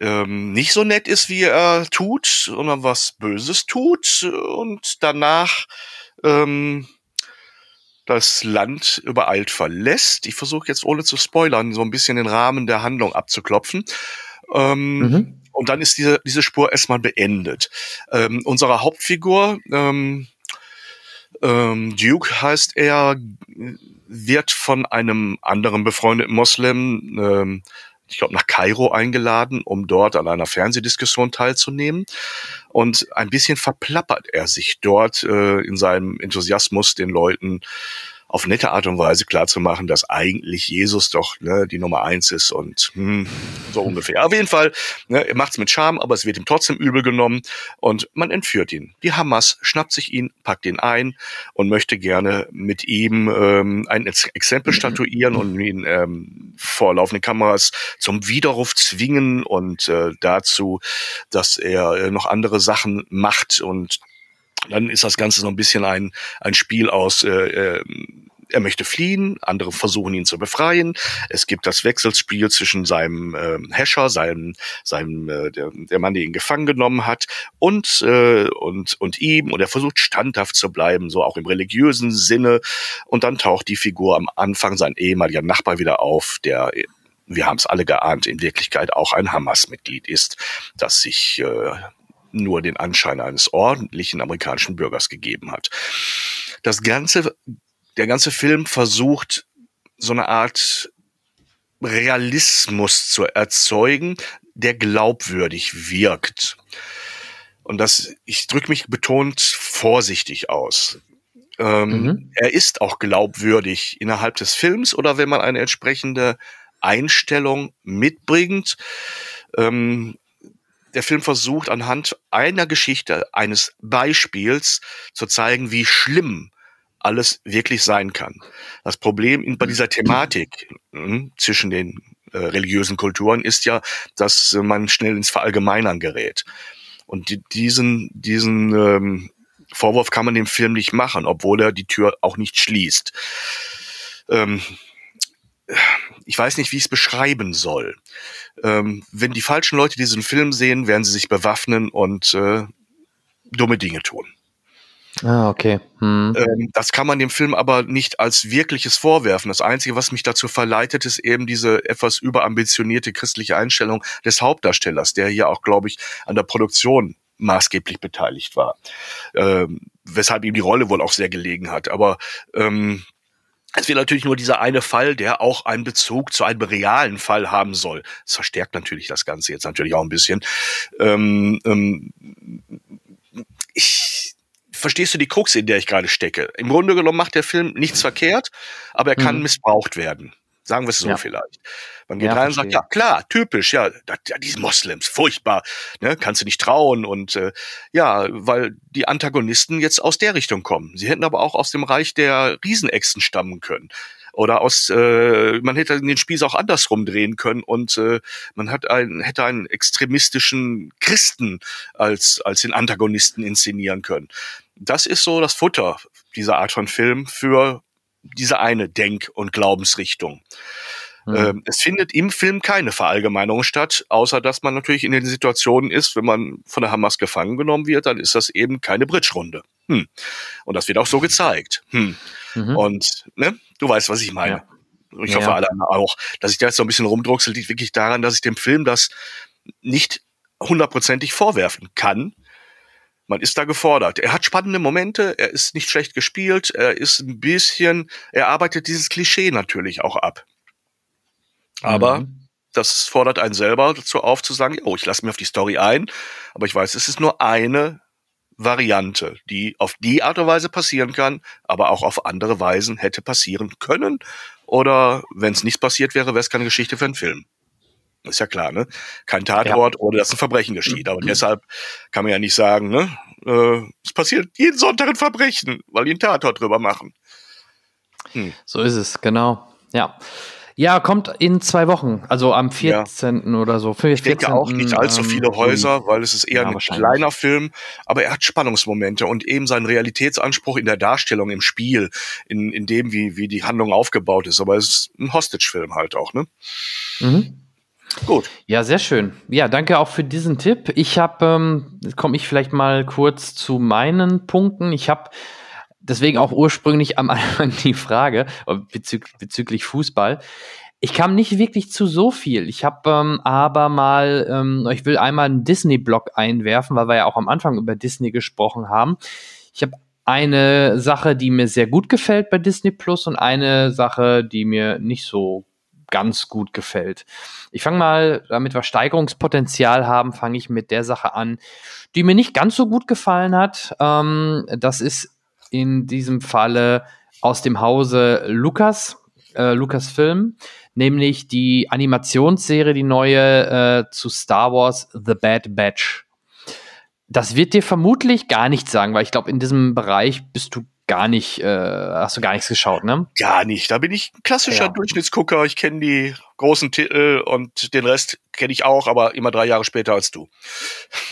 ähm, nicht so nett ist, wie er tut, sondern was Böses tut und danach ähm, das Land übereilt verlässt. Ich versuche jetzt ohne zu spoilern, so ein bisschen den Rahmen der Handlung abzuklopfen. Ähm, Mhm. Und dann ist diese, diese Spur erstmal beendet. Ähm, unsere Hauptfigur, ähm, ähm, Duke heißt er, wird von einem anderen befreundeten Moslem, ähm, ich glaube, nach Kairo eingeladen, um dort an einer Fernsehdiskussion teilzunehmen. Und ein bisschen verplappert er sich dort äh, in seinem Enthusiasmus, den Leuten auf nette Art und Weise klarzumachen, dass eigentlich Jesus doch ne, die Nummer eins ist und hm, so ungefähr. Auf jeden Fall, ne, er macht's mit Charme, aber es wird ihm trotzdem übel genommen und man entführt ihn. Die Hamas schnappt sich ihn, packt ihn ein und möchte gerne mit ihm ähm, ein Ex- Exempel statuieren und ihn ähm, vor laufenden Kameras zum Widerruf zwingen und äh, dazu, dass er äh, noch andere Sachen macht und dann ist das Ganze so ein bisschen ein, ein Spiel aus, äh, äh, er möchte fliehen, andere versuchen ihn zu befreien. Es gibt das Wechselspiel zwischen seinem äh, Hescher, seinem, seinem äh, der, der Mann, der ihn gefangen genommen hat, und, äh, und, und ihm. Und er versucht standhaft zu bleiben, so auch im religiösen Sinne. Und dann taucht die Figur am Anfang, sein ehemaliger Nachbar, wieder auf, der wir haben es alle geahnt, in Wirklichkeit auch ein Hamas-Mitglied ist, das sich äh, nur den Anschein eines ordentlichen amerikanischen Bürgers gegeben hat. Das ganze, der ganze Film versucht, so eine Art Realismus zu erzeugen, der glaubwürdig wirkt. Und das, ich drücke mich betont vorsichtig aus. Ähm, mhm. Er ist auch glaubwürdig innerhalb des Films oder wenn man eine entsprechende Einstellung mitbringt. Ähm, der Film versucht anhand einer Geschichte, eines Beispiels zu zeigen, wie schlimm alles wirklich sein kann. Das Problem bei dieser Thematik mh, zwischen den äh, religiösen Kulturen ist ja, dass äh, man schnell ins Verallgemeinern gerät. Und die, diesen, diesen ähm, Vorwurf kann man dem Film nicht machen, obwohl er die Tür auch nicht schließt. Ähm, ich weiß nicht, wie ich es beschreiben soll. Ähm, wenn die falschen Leute diesen Film sehen, werden sie sich bewaffnen und äh, dumme Dinge tun. Ah, okay. Hm. Ähm, das kann man dem Film aber nicht als wirkliches vorwerfen. Das Einzige, was mich dazu verleitet, ist eben diese etwas überambitionierte christliche Einstellung des Hauptdarstellers, der hier auch, glaube ich, an der Produktion maßgeblich beteiligt war. Ähm, weshalb ihm die Rolle wohl auch sehr gelegen hat. Aber ähm, es wird natürlich nur dieser eine Fall, der auch einen Bezug zu einem realen Fall haben soll. Das verstärkt natürlich das Ganze jetzt natürlich auch ein bisschen. Ähm, ähm, ich, verstehst du die Krux, in der ich gerade stecke? Im Grunde genommen macht der Film nichts verkehrt, aber er kann mhm. missbraucht werden. Sagen wir es so ja. vielleicht. Man geht ja, rein und sagt, ja klar, typisch, ja, da, ja, diese Moslems, furchtbar, ne, kannst du nicht trauen und äh, ja, weil die Antagonisten jetzt aus der Richtung kommen. Sie hätten aber auch aus dem Reich der Riesenechsen stammen können. Oder aus, äh, man hätte den Spieß auch andersrum drehen können und äh, man hat einen, hätte einen extremistischen Christen als, als den Antagonisten inszenieren können. Das ist so das Futter dieser Art von Film für diese eine Denk- und Glaubensrichtung. Mhm. Es findet im Film keine Verallgemeinung statt, außer dass man natürlich in den Situationen ist, wenn man von der Hamas gefangen genommen wird, dann ist das eben keine Bridge-Runde. Hm. Und das wird auch so gezeigt. Hm. Mhm. Und ne, du weißt, was ich meine. Ja. Ich hoffe, ja. alle auch. Dass ich da jetzt so ein bisschen rumdrucksel, liegt wirklich daran, dass ich dem Film das nicht hundertprozentig vorwerfen kann, man ist da gefordert. Er hat spannende Momente, er ist nicht schlecht gespielt, er ist ein bisschen, er arbeitet dieses Klischee natürlich auch ab. Aber mhm. das fordert einen selber dazu auf zu sagen, oh, ich lasse mir auf die Story ein, aber ich weiß, es ist nur eine Variante, die auf die Art und Weise passieren kann, aber auch auf andere Weisen hätte passieren können. Oder wenn es nicht passiert wäre, wäre es keine Geschichte für einen Film. Ist ja klar, ne? Kein Tatort, ja. ohne dass ein Verbrechen geschieht. Aber mhm. deshalb kann man ja nicht sagen, ne? Äh, es passiert jeden Sonntag ein Verbrechen, weil die einen Tatort drüber machen. Hm. So ist es, genau. Ja. Ja, kommt in zwei Wochen, also am 14. Ja. oder so. 14. Ich denke auch nicht allzu viele ähm, Häuser, weil es ist eher ja, ein kleiner Film, aber er hat Spannungsmomente und eben seinen Realitätsanspruch in der Darstellung, im Spiel, in, in dem, wie, wie die Handlung aufgebaut ist. Aber es ist ein Hostage-Film halt auch, ne? Mhm. Gut. Ja, sehr schön. Ja, danke auch für diesen Tipp. Ich habe, ähm, komme ich vielleicht mal kurz zu meinen Punkten. Ich habe deswegen auch ursprünglich am <laughs> Anfang die Frage bezüglich, bezüglich Fußball. Ich kam nicht wirklich zu so viel. Ich habe ähm, aber mal, ähm, ich will einmal einen Disney-Blog einwerfen, weil wir ja auch am Anfang über Disney gesprochen haben. Ich habe eine Sache, die mir sehr gut gefällt bei Disney Plus und eine Sache, die mir nicht so ganz gut gefällt. Ich fange mal, damit wir Steigerungspotenzial haben, fange ich mit der Sache an, die mir nicht ganz so gut gefallen hat. Ähm, das ist in diesem Falle aus dem Hause Lukas, äh, Lucasfilm, nämlich die Animationsserie, die neue äh, zu Star Wars The Bad Batch. Das wird dir vermutlich gar nichts sagen, weil ich glaube, in diesem Bereich bist du gar nicht, äh, hast du gar nichts geschaut, ne? Gar nicht. Da bin ich ein klassischer ja. Durchschnittsgucker. Ich kenne die großen Titel und den Rest kenne ich auch, aber immer drei Jahre später als du.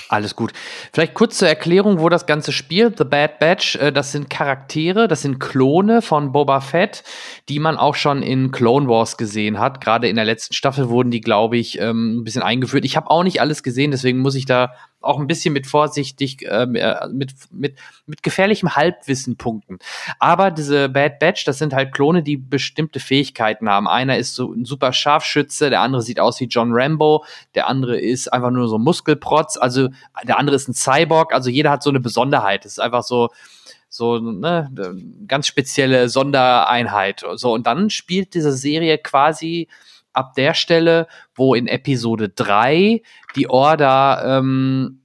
Alles gut. Vielleicht kurz zur Erklärung, wo das Ganze spielt. The Bad Batch, äh, das sind Charaktere, das sind Klone von Boba Fett, die man auch schon in Clone Wars gesehen hat. Gerade in der letzten Staffel wurden die, glaube ich, ähm, ein bisschen eingeführt. Ich habe auch nicht alles gesehen, deswegen muss ich da auch ein bisschen mit vorsichtig, ähm, äh, mit, mit, mit gefährlichem Halbwissen punkten. Aber diese Bad Batch, das sind halt Klone, die bestimmte Fähigkeiten haben. Einer ist so ein super scharf Scharfschütze, der andere sieht aus wie John Rambo, der andere ist einfach nur so ein Muskelprotz, also der andere ist ein Cyborg, also jeder hat so eine Besonderheit. Es ist einfach so, so ne, ganz spezielle Sondereinheit. So, und dann spielt diese Serie quasi ab der Stelle, wo in Episode 3 die Order ähm,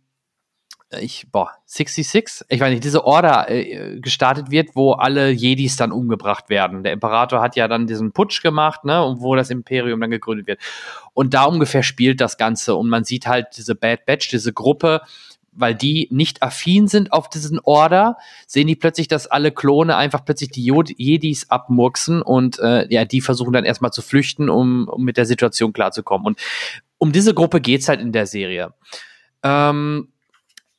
ich, boah, 66, ich weiß nicht, diese Order äh, gestartet wird, wo alle Jedis dann umgebracht werden. Der Imperator hat ja dann diesen Putsch gemacht, ne, und wo das Imperium dann gegründet wird. Und da ungefähr spielt das Ganze und man sieht halt diese Bad Batch, diese Gruppe, weil die nicht affin sind auf diesen Order, sehen die plötzlich, dass alle Klone einfach plötzlich die Jedis abmurksen und äh, ja, die versuchen dann erstmal zu flüchten, um, um mit der Situation klarzukommen. Und um diese Gruppe geht's halt in der Serie. Ähm,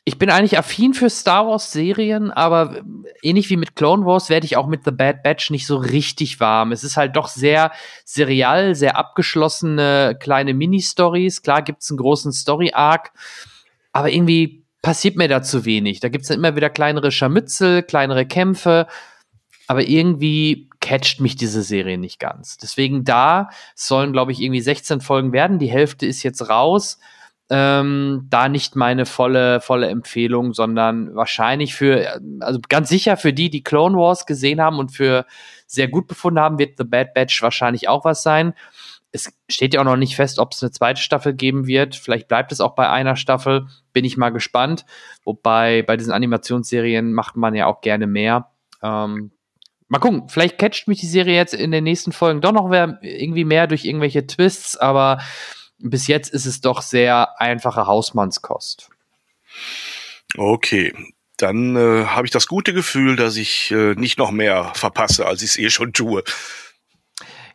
ich bin eigentlich affin für Star Wars Serien, aber ähnlich wie mit Clone Wars werde ich auch mit The Bad Batch nicht so richtig warm. Es ist halt doch sehr serial, sehr abgeschlossene kleine Mini-Stories. Klar gibt's einen großen Story-Arc, aber irgendwie passiert mir da zu wenig. Da gibt's dann immer wieder kleinere Scharmützel, kleinere Kämpfe, aber irgendwie catcht mich diese Serie nicht ganz. Deswegen da sollen, glaube ich, irgendwie 16 Folgen werden. Die Hälfte ist jetzt raus ähm, da nicht meine volle, volle Empfehlung, sondern wahrscheinlich für, also ganz sicher für die, die Clone Wars gesehen haben und für sehr gut befunden haben, wird The Bad Batch wahrscheinlich auch was sein. Es steht ja auch noch nicht fest, ob es eine zweite Staffel geben wird. Vielleicht bleibt es auch bei einer Staffel. Bin ich mal gespannt. Wobei bei diesen Animationsserien macht man ja auch gerne mehr. Ähm, mal gucken, vielleicht catcht mich die Serie jetzt in den nächsten Folgen doch noch irgendwie mehr durch irgendwelche Twists, aber bis jetzt ist es doch sehr einfache Hausmannskost. Okay, dann äh, habe ich das gute Gefühl, dass ich äh, nicht noch mehr verpasse, als ich es eh schon tue.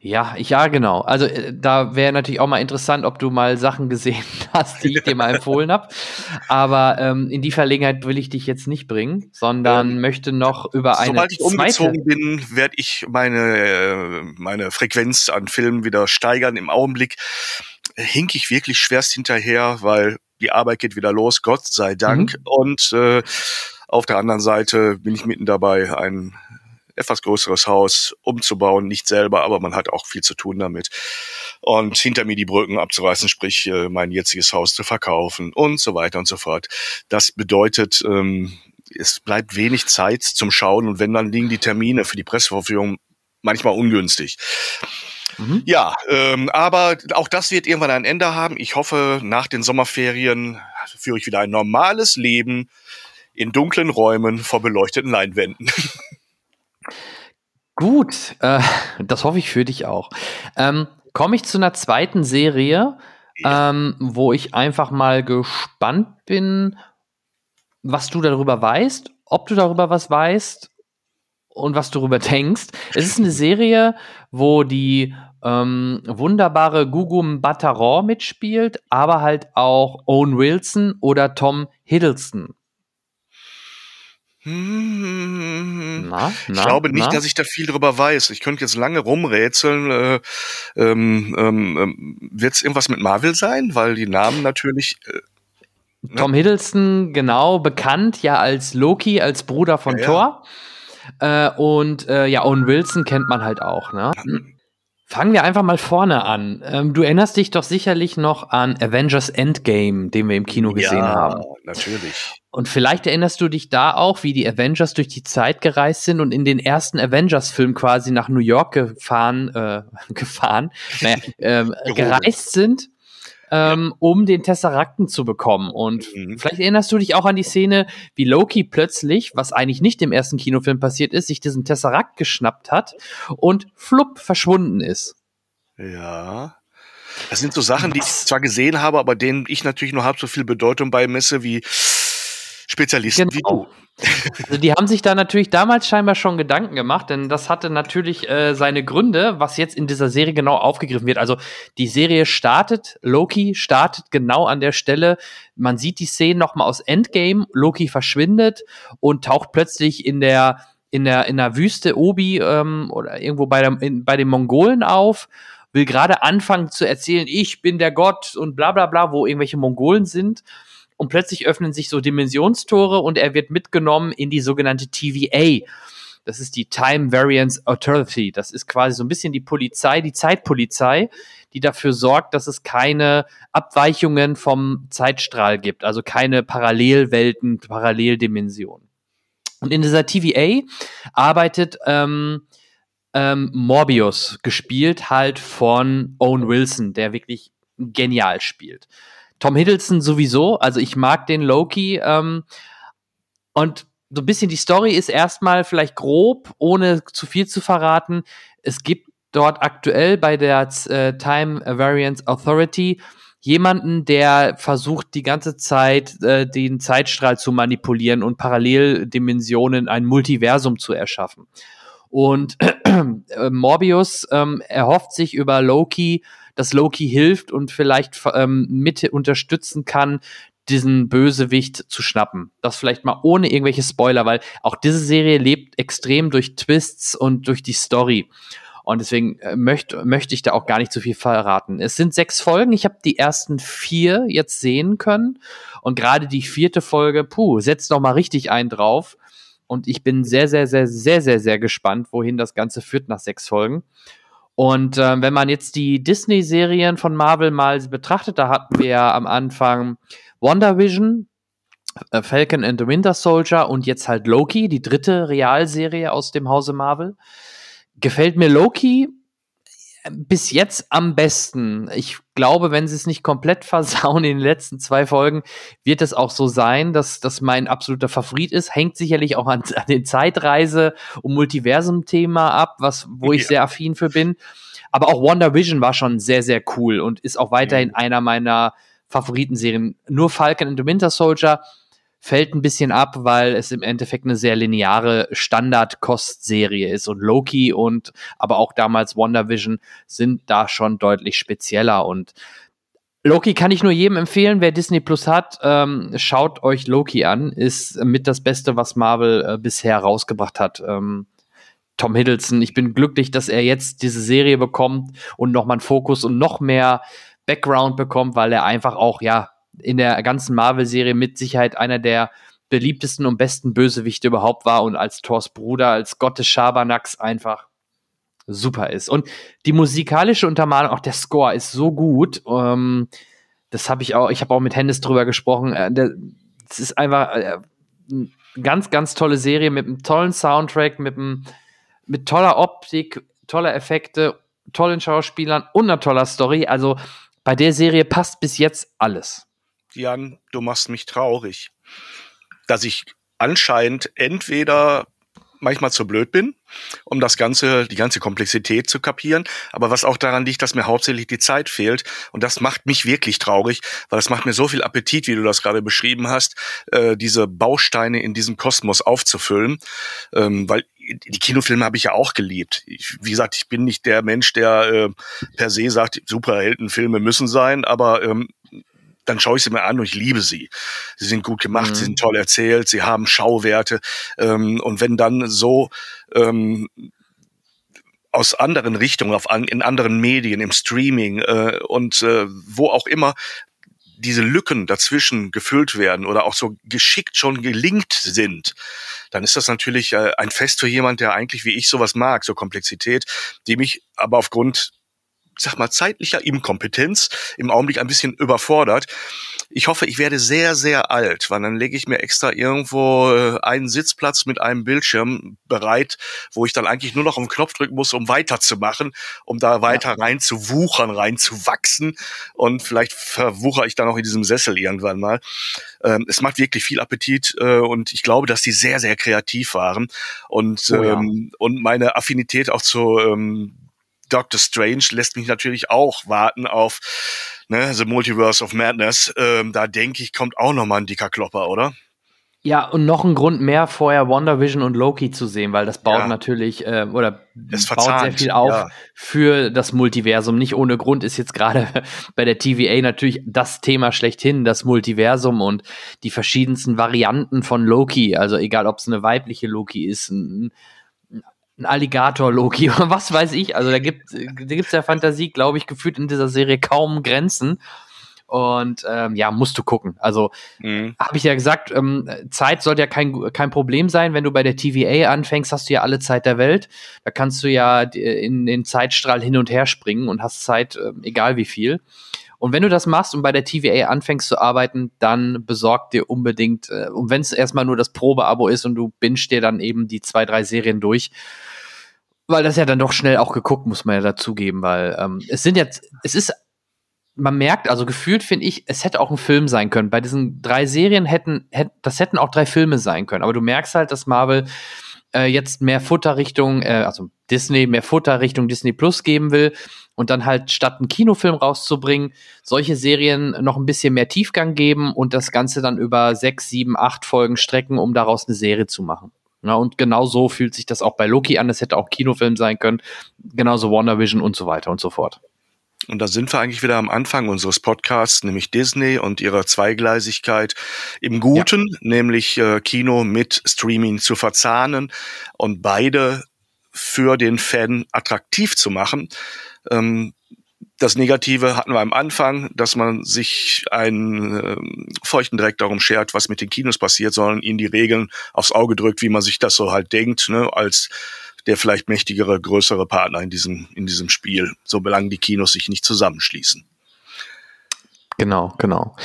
Ja, ja, genau. Also äh, da wäre natürlich auch mal interessant, ob du mal Sachen gesehen <laughs> hast, die ich dir mal empfohlen habe. Aber ähm, in die Verlegenheit will ich dich jetzt nicht bringen, sondern ähm, möchte noch über eine Sobald ich umgezogen bin, werde ich meine, äh, meine Frequenz an Filmen wieder steigern. Im Augenblick hink ich wirklich schwerst hinterher, weil die Arbeit geht wieder los, Gott sei Dank. Mhm. Und äh, auf der anderen Seite bin ich mitten dabei, ein etwas größeres Haus umzubauen, nicht selber, aber man hat auch viel zu tun damit. Und hinter mir die Brücken abzureißen, sprich äh, mein jetziges Haus zu verkaufen und so weiter und so fort. Das bedeutet, ähm, es bleibt wenig Zeit zum Schauen und wenn dann liegen die Termine für die Presseverführung manchmal ungünstig. Mhm. Ja, ähm, aber auch das wird irgendwann ein Ende haben. Ich hoffe, nach den Sommerferien führe ich wieder ein normales Leben in dunklen Räumen vor beleuchteten Leinwänden. <laughs> Gut, äh, das hoffe ich für dich auch. Ähm, Komme ich zu einer zweiten Serie, ja. ähm, wo ich einfach mal gespannt bin, was du darüber weißt, ob du darüber was weißt und was du darüber <laughs> denkst. Es ist eine Serie, wo die ähm, wunderbare Gugum Bataron mitspielt, aber halt auch Owen Wilson oder Tom Hiddleston. Hm, na, na, ich glaube nicht, na? dass ich da viel drüber weiß. Ich könnte jetzt lange rumrätseln. Äh, ähm, ähm, ähm Wird es irgendwas mit Marvel sein? Weil die Namen natürlich. Äh, ne? Tom Hiddleston, genau, bekannt ja als Loki, als Bruder von ja, Thor. Ja. Äh, und äh, ja, Owen Wilson kennt man halt auch, ne? Fangen wir einfach mal vorne an. Ähm, du erinnerst dich doch sicherlich noch an Avengers Endgame, den wir im Kino gesehen ja, haben. natürlich. Und vielleicht erinnerst du dich da auch, wie die Avengers durch die Zeit gereist sind und in den ersten Avengers-Film quasi nach New York gefahren, äh, <laughs> gefahren, naja, <laughs> ähm, gereist sind ähm, um den Tesserakten zu bekommen. Und mhm. vielleicht erinnerst du dich auch an die Szene, wie Loki plötzlich, was eigentlich nicht im ersten Kinofilm passiert ist, sich diesen Tesserakt geschnappt hat und flupp verschwunden ist. Ja. Das sind so Sachen, die ich zwar gesehen habe, aber denen ich natürlich nur halb so viel Bedeutung beimesse wie Spezialisten genau. wie du. Also die haben sich da natürlich damals scheinbar schon Gedanken gemacht, denn das hatte natürlich äh, seine Gründe, was jetzt in dieser Serie genau aufgegriffen wird. Also die Serie startet, Loki startet genau an der Stelle. Man sieht die Szene nochmal aus Endgame. Loki verschwindet und taucht plötzlich in der in der in der Wüste Obi ähm, oder irgendwo bei, der, in, bei den Mongolen auf will gerade anfangen zu erzählen, ich bin der Gott und bla bla bla, wo irgendwelche Mongolen sind und plötzlich öffnen sich so Dimensionstore und er wird mitgenommen in die sogenannte TVA. Das ist die Time Variance Authority. Das ist quasi so ein bisschen die Polizei, die Zeitpolizei, die dafür sorgt, dass es keine Abweichungen vom Zeitstrahl gibt, also keine Parallelwelten, Paralleldimensionen. Und in dieser TVA arbeitet ähm, ähm, Morbius, gespielt halt von Owen Wilson, der wirklich genial spielt. Tom Hiddleston sowieso, also ich mag den Loki. Ähm, und so ein bisschen die Story ist erstmal vielleicht grob, ohne zu viel zu verraten. Es gibt dort aktuell bei der äh, Time Variance Authority jemanden, der versucht die ganze Zeit äh, den Zeitstrahl zu manipulieren und Paralleldimensionen, ein Multiversum zu erschaffen. Und <clears throat> äh, Morbius ähm, erhofft sich über Loki, dass Loki hilft und vielleicht ähm, mit unterstützen kann, diesen Bösewicht zu schnappen. Das vielleicht mal ohne irgendwelche Spoiler, weil auch diese Serie lebt extrem durch Twists und durch die Story. Und deswegen äh, möchte möchte ich da auch gar nicht zu viel verraten. Es sind sechs Folgen. Ich habe die ersten vier jetzt sehen können. Und gerade die vierte Folge, puh, setzt noch mal richtig einen drauf. Und ich bin sehr, sehr, sehr, sehr, sehr, sehr gespannt, wohin das Ganze führt nach sechs Folgen. Und äh, wenn man jetzt die Disney-Serien von Marvel mal betrachtet, da hatten wir ja am Anfang WandaVision, äh, Falcon and the Winter Soldier und jetzt halt Loki, die dritte Realserie aus dem Hause Marvel. Gefällt mir Loki bis jetzt am besten. Ich glaube, wenn sie es nicht komplett <laughs> versauen in den letzten zwei Folgen, wird es auch so sein, dass das mein absoluter Favorit ist. Hängt sicherlich auch an, an den Zeitreise- und Multiversum-Thema ab, was, wo ich ja. sehr affin für bin. Aber auch Wonder Vision war schon sehr, sehr cool und ist auch weiterhin mhm. einer meiner Favoritenserien. Nur Falcon and the Winter Soldier fällt ein bisschen ab, weil es im Endeffekt eine sehr lineare Standard-Kost-Serie ist. Und Loki und aber auch damals WandaVision sind da schon deutlich spezieller. Und Loki kann ich nur jedem empfehlen, wer Disney Plus hat, ähm, schaut euch Loki an. Ist mit das Beste, was Marvel äh, bisher rausgebracht hat. Ähm, Tom Hiddleston, ich bin glücklich, dass er jetzt diese Serie bekommt und nochmal einen Fokus und noch mehr Background bekommt, weil er einfach auch, ja, in der ganzen Marvel-Serie mit Sicherheit einer der beliebtesten und besten Bösewichte überhaupt war und als Thors Bruder, als Gott des Schabernacks einfach super ist. Und die musikalische Untermalung, auch der Score ist so gut. Ähm, das habe ich auch, ich habe auch mit Hennis drüber gesprochen. Äh, ist einfach äh, eine ganz, ganz tolle Serie mit einem tollen Soundtrack, mit, einem, mit toller Optik, toller Effekte, tollen Schauspielern und einer toller Story. Also bei der Serie passt bis jetzt alles. Jan, du machst mich traurig, dass ich anscheinend entweder manchmal zu blöd bin, um das ganze, die ganze Komplexität zu kapieren, aber was auch daran liegt, dass mir hauptsächlich die Zeit fehlt und das macht mich wirklich traurig, weil es macht mir so viel Appetit, wie du das gerade beschrieben hast, äh, diese Bausteine in diesem Kosmos aufzufüllen, ähm, weil die Kinofilme habe ich ja auch geliebt. Ich, wie gesagt, ich bin nicht der Mensch, der äh, per se sagt, Superheldenfilme müssen sein, aber ähm, dann schaue ich sie mir an und ich liebe sie. Sie sind gut gemacht, mhm. sie sind toll erzählt, sie haben Schauwerte. Ähm, und wenn dann so ähm, aus anderen Richtungen, auf, in anderen Medien, im Streaming äh, und äh, wo auch immer diese Lücken dazwischen gefüllt werden oder auch so geschickt schon gelingt sind, dann ist das natürlich äh, ein Fest für jemand, der eigentlich wie ich sowas mag, so Komplexität, die mich aber aufgrund sag mal, zeitlicher Inkompetenz im Augenblick ein bisschen überfordert. Ich hoffe, ich werde sehr, sehr alt, weil dann lege ich mir extra irgendwo äh, einen Sitzplatz mit einem Bildschirm bereit, wo ich dann eigentlich nur noch auf den Knopf drücken muss, um weiterzumachen, um da weiter ja. rein zu wuchern, rein zu wachsen. Und vielleicht verwuchere ich dann auch in diesem Sessel irgendwann mal. Ähm, es macht wirklich viel Appetit äh, und ich glaube, dass die sehr, sehr kreativ waren. Und, oh ja. ähm, und meine Affinität auch zu ähm, Doctor Strange lässt mich natürlich auch warten auf ne, The Multiverse of Madness. Ähm, da denke ich, kommt auch noch mal ein dicker Klopper, oder? Ja, und noch ein Grund mehr, vorher WandaVision und Loki zu sehen, weil das baut ja. natürlich, äh, oder es baut sehr viel auf ja. für das Multiversum. Nicht ohne Grund ist jetzt gerade <laughs> bei der TVA natürlich das Thema schlechthin, das Multiversum und die verschiedensten Varianten von Loki. Also egal, ob es eine weibliche Loki ist, ein, ein Alligator-Loki oder was weiß ich. Also da gibt gibt's der Fantasie, glaube ich, gefühlt in dieser Serie kaum Grenzen. Und ähm, ja, musst du gucken. Also mhm. habe ich ja gesagt, ähm, Zeit sollte ja kein, kein Problem sein. Wenn du bei der TVA anfängst, hast du ja alle Zeit der Welt. Da kannst du ja in den Zeitstrahl hin und her springen und hast Zeit, äh, egal wie viel. Und wenn du das machst und bei der TVA anfängst zu arbeiten, dann besorg dir unbedingt, äh, und wenn es erstmal nur das Probeabo ist und du binst dir dann eben die zwei, drei Serien durch, weil das ja dann doch schnell auch geguckt, muss man ja dazugeben, weil ähm, es sind jetzt, es ist man merkt, also gefühlt finde ich, es hätte auch ein Film sein können. Bei diesen drei Serien hätten, hätten das hätten auch drei Filme sein können. Aber du merkst halt, dass Marvel äh, jetzt mehr Futter Richtung, äh, also Disney mehr Futter Richtung Disney Plus geben will und dann halt statt einen Kinofilm rauszubringen, solche Serien noch ein bisschen mehr Tiefgang geben und das Ganze dann über sechs, sieben, acht Folgen strecken, um daraus eine Serie zu machen. Ja, und genau so fühlt sich das auch bei Loki an. Es hätte auch Kinofilm sein können. Genauso WandaVision und so weiter und so fort. Und da sind wir eigentlich wieder am Anfang unseres Podcasts, nämlich Disney und ihrer Zweigleisigkeit im Guten, ja. nämlich äh, Kino mit Streaming zu verzahnen und beide für den Fan attraktiv zu machen. Ähm, das Negative hatten wir am Anfang, dass man sich einen äh, feuchten Dreck darum schert, was mit den Kinos passiert, sondern ihnen die Regeln aufs Auge drückt, wie man sich das so halt denkt, ne, als der vielleicht mächtigere, größere Partner in diesem, in diesem Spiel, solange die Kinos sich nicht zusammenschließen. Genau, genau.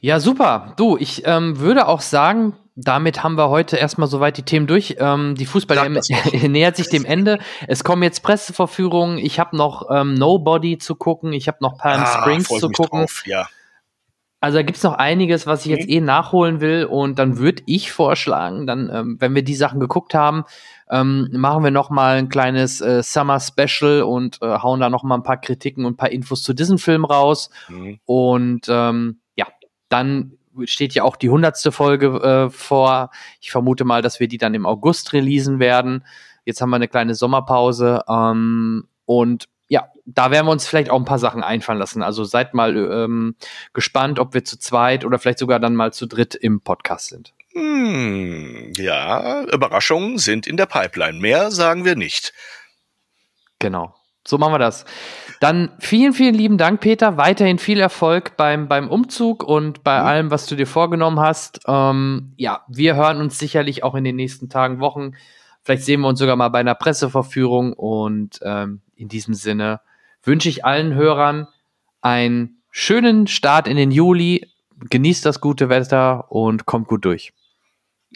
Ja, super. Du, ich ähm, würde auch sagen, damit haben wir heute erstmal soweit die Themen durch. Ähm, die Fußball <laughs> nähert sich dem Ende. Es kommen jetzt Presseverführungen. Ich habe noch ähm, Nobody zu gucken. Ich habe noch Palm ah, Springs zu gucken. Drauf, ja. Also da gibt's noch einiges, was ich jetzt mhm. eh nachholen will. Und dann würde ich vorschlagen, dann, ähm, wenn wir die Sachen geguckt haben, ähm, machen wir noch mal ein kleines äh, Summer Special und äh, hauen da noch mal ein paar Kritiken und ein paar Infos zu diesem Film raus. Mhm. Und ähm, ja, dann steht ja auch die hundertste Folge äh, vor. Ich vermute mal, dass wir die dann im August releasen werden. Jetzt haben wir eine kleine Sommerpause. Ähm, und ja, da werden wir uns vielleicht auch ein paar Sachen einfallen lassen. Also seid mal ähm, gespannt, ob wir zu zweit oder vielleicht sogar dann mal zu dritt im Podcast sind. Hm, ja, Überraschungen sind in der Pipeline. Mehr sagen wir nicht. Genau. So machen wir das. Dann vielen, vielen lieben Dank, Peter. Weiterhin viel Erfolg beim, beim Umzug und bei mhm. allem, was du dir vorgenommen hast. Ähm, ja, wir hören uns sicherlich auch in den nächsten Tagen, Wochen. Vielleicht sehen wir uns sogar mal bei einer Presseverführung und ähm, in diesem Sinne wünsche ich allen Hörern einen schönen Start in den Juli. Genießt das gute Wetter und kommt gut durch.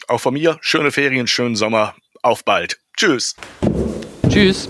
Auch von mir schöne Ferien, schönen Sommer. Auf bald. Tschüss. Tschüss.